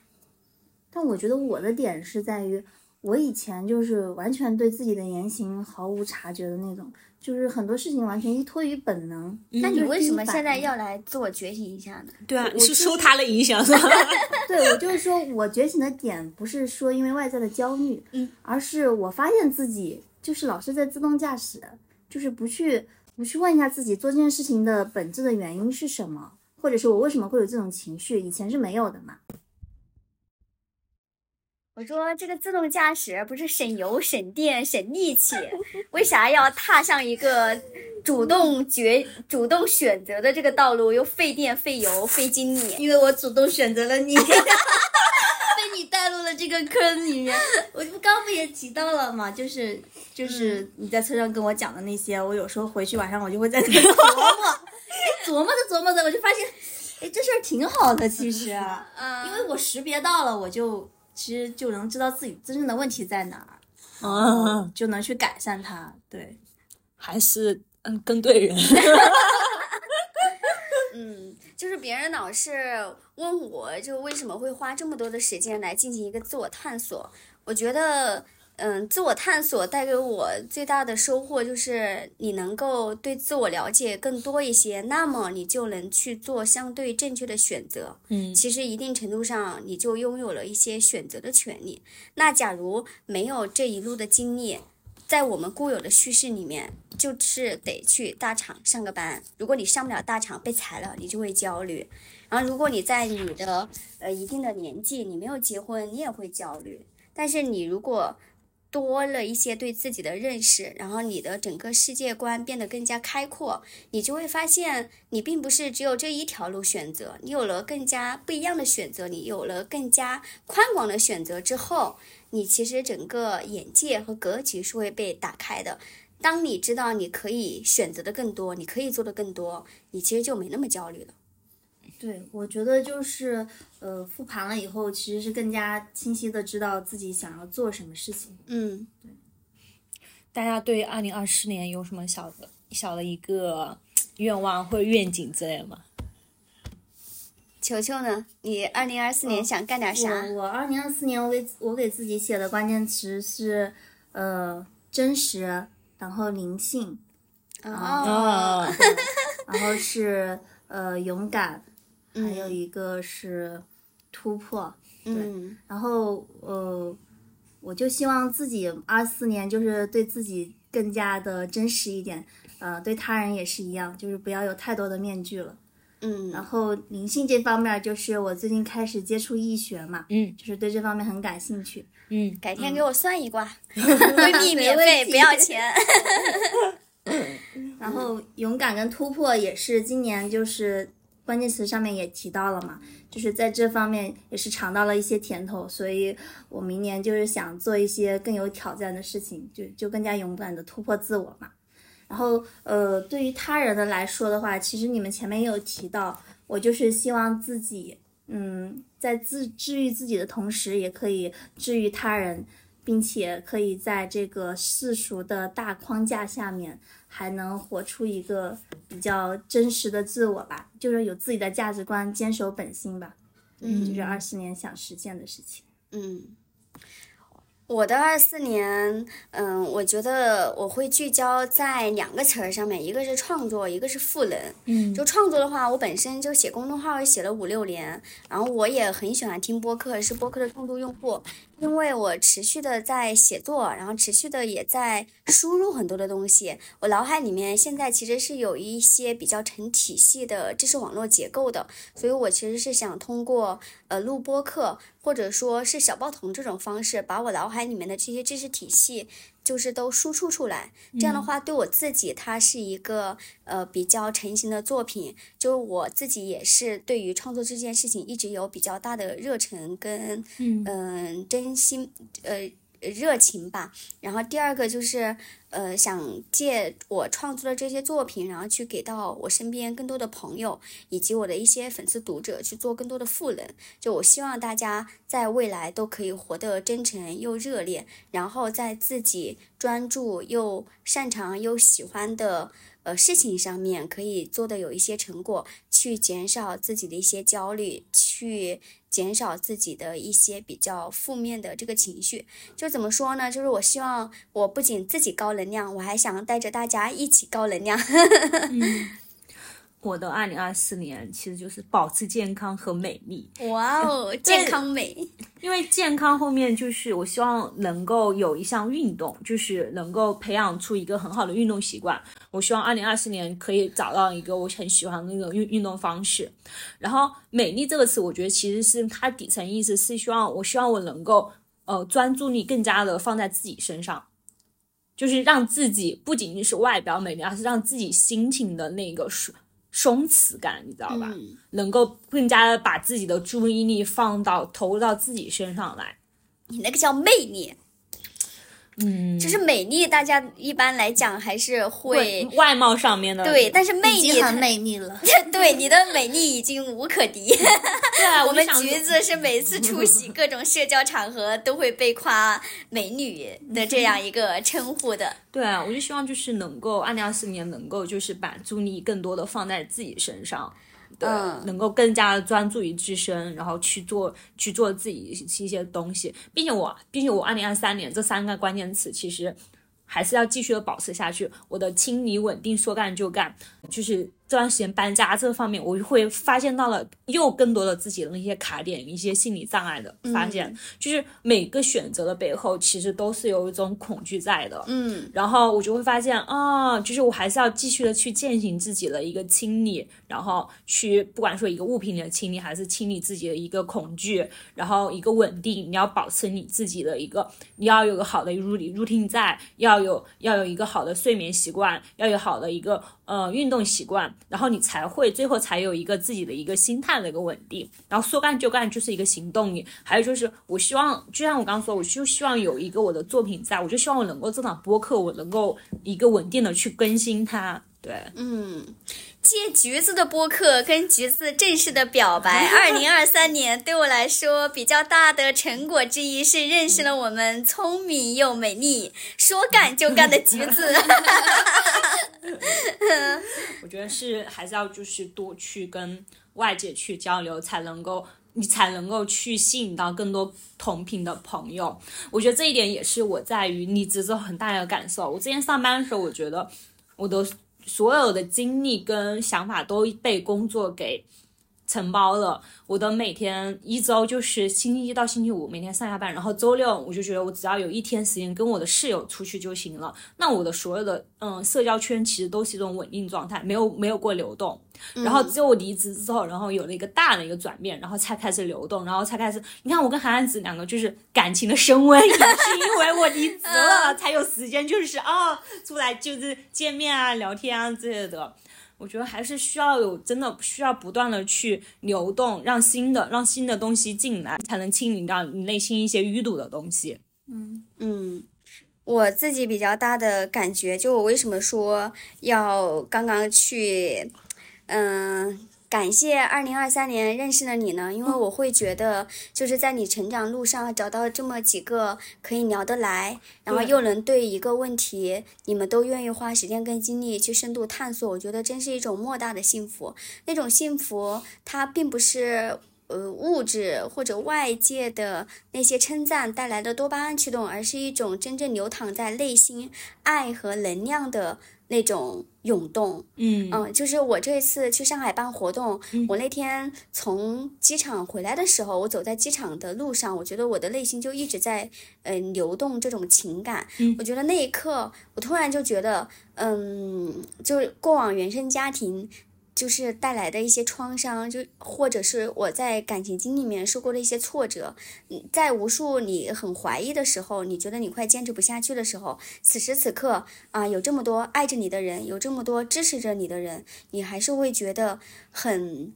但我觉得我的点是在于，我以前就是完全对自己的言行毫无察觉的那种。就是很多事情完全依托于本能，那你为什么现在要来自我觉醒一下呢？对啊，是受他的影响是吧？对，我就是说我觉醒的点不是说因为外在的焦虑，嗯，而是我发现自己就是老是在自动驾驶，就是不去不去问一下自己做这件事情的本质的原因是什么，或者是我为什么会有这种情绪，以前是没有的嘛。我说这个自动驾驶不是省油、省电、省力气，为啥要踏上一个主动决、主动选择的这个道路，又费电、费油、费精力？因为我主动选择了你，被你带入了这个坑里面。我刚刚不也提到了嘛，就是就是你在车上跟我讲的那些，我有时候回去晚上我就会在那琢磨，琢磨着琢磨着，我就发现，哎，这事儿挺好的，其实，嗯，因为我识别到了，我就。其实就能知道自己真正的问题在哪儿，嗯，就能去改善它。对，还是嗯跟对人。嗯，就是别人老是问我，就为什么会花这么多的时间来进行一个自我探索？我觉得。嗯，自我探索带给我最大的收获就是你能够对自我了解更多一些，那么你就能去做相对正确的选择。嗯，其实一定程度上你就拥有了一些选择的权利。那假如没有这一路的经历，在我们固有的叙事里面，就是得去大厂上个班。如果你上不了大厂，被裁了，你就会焦虑。然后如果你在你的呃一定的年纪，你没有结婚，你也会焦虑。但是你如果多了一些对自己的认识，然后你的整个世界观变得更加开阔，你就会发现你并不是只有这一条路选择，你有了更加不一样的选择，你有了更加宽广的选择之后，你其实整个眼界和格局是会被打开的。当你知道你可以选择的更多，你可以做的更多，你其实就没那么焦虑了。对，我觉得就是，呃，复盘了以后，其实是更加清晰的知道自己想要做什么事情。嗯，对。大家对二零二四年有什么小的、小的一个愿望或者愿景之类的吗？球球呢？你二零二四年想干点啥？我我二零二四年我给我给自己写的关键词是，呃，真实，然后灵性，哦，然后是呃勇敢。还有一个是突破，对，然后呃，我就希望自己二四年就是对自己更加的真实一点，呃，对他人也是一样，就是不要有太多的面具了，嗯，然后灵性这方面，就是我最近开始接触易学嘛，嗯，就是对这方面很感兴趣，嗯，改天给我算一卦，闺蜜免费不要钱，然后勇敢跟突破也是今年就是。关键词上面也提到了嘛，就是在这方面也是尝到了一些甜头，所以我明年就是想做一些更有挑战的事情，就就更加勇敢的突破自我嘛。然后呃，对于他人的来说的话，其实你们前面也有提到，我就是希望自己嗯，在自治愈自己的同时，也可以治愈他人，并且可以在这个世俗的大框架下面。还能活出一个比较真实的自我吧，就是有自己的价值观，坚守本心吧。嗯，就是二十年想实现的事情。嗯，我的二四年，嗯，我觉得我会聚焦在两个词儿上面，一个是创作，一个是赋能。嗯就创作的话，我本身就写公众号写了五六年，然后我也很喜欢听播客，是播客的重度用户。因为我持续的在写作，然后持续的也在输入很多的东西，我脑海里面现在其实是有一些比较成体系的知识网络结构的，所以我其实是想通过呃录播课或者说是小报童这种方式，把我脑海里面的这些知识体系就是都输出出来。这样的话，对我自己它是一个呃比较成型的作品，就是我自己也是对于创作这件事情一直有比较大的热忱跟嗯。嗯、真心呃热情吧。然后第二个就是呃想借我创作的这些作品，然后去给到我身边更多的朋友以及我的一些粉丝读者去做更多的赋能。就我希望大家在未来都可以活得真诚又热烈，然后在自己专注又擅长又喜欢的。呃，事情上面可以做的有一些成果，去减少自己的一些焦虑，去减少自己的一些比较负面的这个情绪。就怎么说呢？就是我希望我不仅自己高能量，我还想带着大家一起高能量。我的二零二四年其实就是保持健康和美丽，哇哦，健康美！因为健康后面就是我希望能够有一项运动，就是能够培养出一个很好的运动习惯。我希望二零二四年可以找到一个我很喜欢的那个运运动方式。然后“美丽”这个词，我觉得其实是它底层意思是希望我希望我能够呃专注力更加的放在自己身上。就是让自己不仅仅是外表美丽，而是让自己心情的那个松松弛感，你知道吧？嗯能够更加的把自己的注意力放到投入到自己身上来。你那个叫魅力，嗯，就是美丽，大家一般来讲还是会外貌上面的对，但是魅已力经很美丽了。对你的美丽已经无可敌。对啊，我们橘子是每次出席各种社交场合都会被夸美女的这样一个称呼的。对啊，我就希望就是能够二零二四年能够就是把注意力更多的放在自己身上。对，嗯能够更加的专注于自身，然后去做去做自己一些东西，并且我，并且我二零二三年这三个关键词其实还是要继续的保持下去。我的清理、稳定、说干就干，就是这段时间搬家这方面，我就会发现到了又更多的自己的那些卡点、一些心理障碍的发现，就是每个选择的背后其实都是有一种恐惧在的。嗯。然后我就会发现，啊，就是我还是要继续的去践行自己的一个清理，然后去不管说一个物品的清理，还是清理自己的一个恐惧，然后一个稳定，你要保持你自己的一个，你要有个好的 routine routine 在，要有要有一个好的睡眠习惯，要有好的一个呃运动习惯，然后你才会最后才有一个自己的一个心态的一个稳定，然后说干就干就是一个行动力，还有就是我希望，就像我刚刚说，我就希望有一个我的作品在，我就希望我能够这场播客，我能够一个稳定的去更新它，对，嗯，借橘子的播客跟橘子正式的表白。二零二三年对我来说比较大的成果之一是认识了我们聪明又美丽、说干就干的橘子。我觉得是还是要就是多去跟外界去交流，才能够你才能够去吸引到更多同频的朋友。我觉得这一点也是我在于你职责很大的感受。我之前上班的时候，我觉得我的所有的精力跟想法都被工作给承包了。我的每天一周就是星期一到星期五每天上下班，然后周六我就觉得我只要有一天时间跟我的室友出去就行了。那我的所有的嗯社交圈其实都是一种稳定状态，没有没有过流动。然后只有我离职之后，然后有了一个大的一个转变，然后才开始流动，然后才开始。你看我跟韩安子两个就是感情的升温，也是因为我离职了，才有时间就是啊、出来就是见面啊、聊天啊之类的。我觉得还是需要有真的需要不断的去流动，让新的让新的东西进来，才能清理掉你内心一些淤堵的东西。嗯嗯，我自己比较大的感觉，就我为什么说要刚刚去，嗯、感谢二零二三年认识了你呢？因为我会觉得，就是在你成长路上找到这么几个可以聊得来，然后又能对一个问题，你们都愿意花时间跟精力去深度探索，我觉得真是一种莫大的幸福。那种幸福，它并不是呃物质或者外界的那些称赞带来的多巴胺驱动，而是一种真正流淌在内心爱和能量的。那种涌动，嗯嗯，就是我这一次去上海办活动，我那天从机场回来的时候，我走在机场的路上，我觉得我的内心就一直在嗯流动这种情感。我觉得那一刻，我突然就觉得，嗯，就是过往原生家庭。就是带来的一些创伤，就或者是我在感情经历里面受过的一些挫折，在无数你很怀疑的时候，你觉得你快坚持不下去的时候，此时此刻啊，有这么多爱着你的人，有这么多支持着你的人，你还是会觉得很。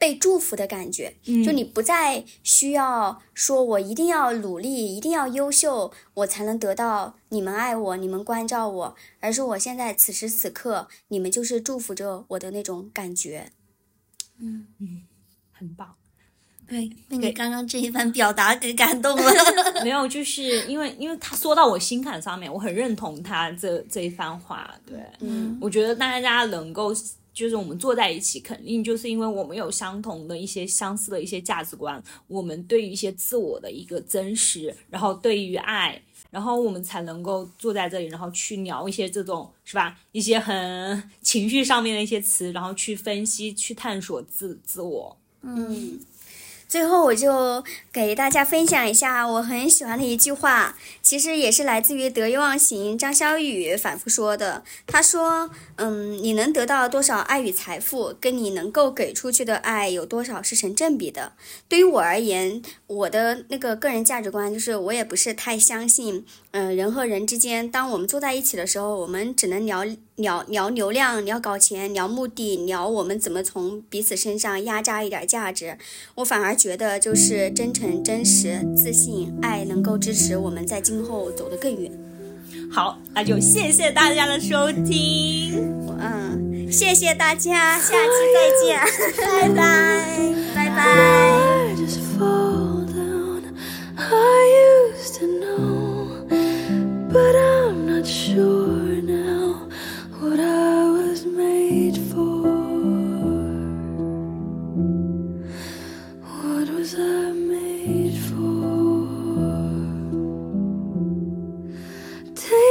被祝福的感觉，就你不再需要说，我一定要努力，一定要优秀，我才能得到你们爱我，你们关照我，而是我现在此时此刻，你们就是祝福着我的那种感觉。嗯嗯，很棒。对，被你刚刚这一番表达给感动了。没有，就是因为因为他说到我心坎上面，我很认同他这这一番话。对，嗯，我觉得大家能够。就是我们坐在一起，肯定就是因为我们有相同的一些相似的一些价值观，我们对于一些自我的一个真实，然后对于爱，然后我们才能够坐在这里，然后去聊一些这种是吧？一些很情绪上面的一些词，然后去分析、去探索自自我。嗯。最后，我就给大家分享一下我很喜欢的一句话，其实也是来自于得意忘形张小雨反复说的。他说：“嗯，你能得到多少爱与财富，跟你能够给出去的爱有多少是成正比的。”对于我而言，我的那个个人价值观就是，我也不是太相信，嗯，人和人之间，当我们坐在一起的时候，我们只能聊。聊聊流量，聊搞钱，聊目的，聊我们怎么从彼此身上压榨一点价值。我反而觉得，就是真诚、真实、自信、爱，能够支持我们在今后走得更远。好，那就谢谢大家的收听。嗯，谢谢大家，下期再见，拜拜，拜拜。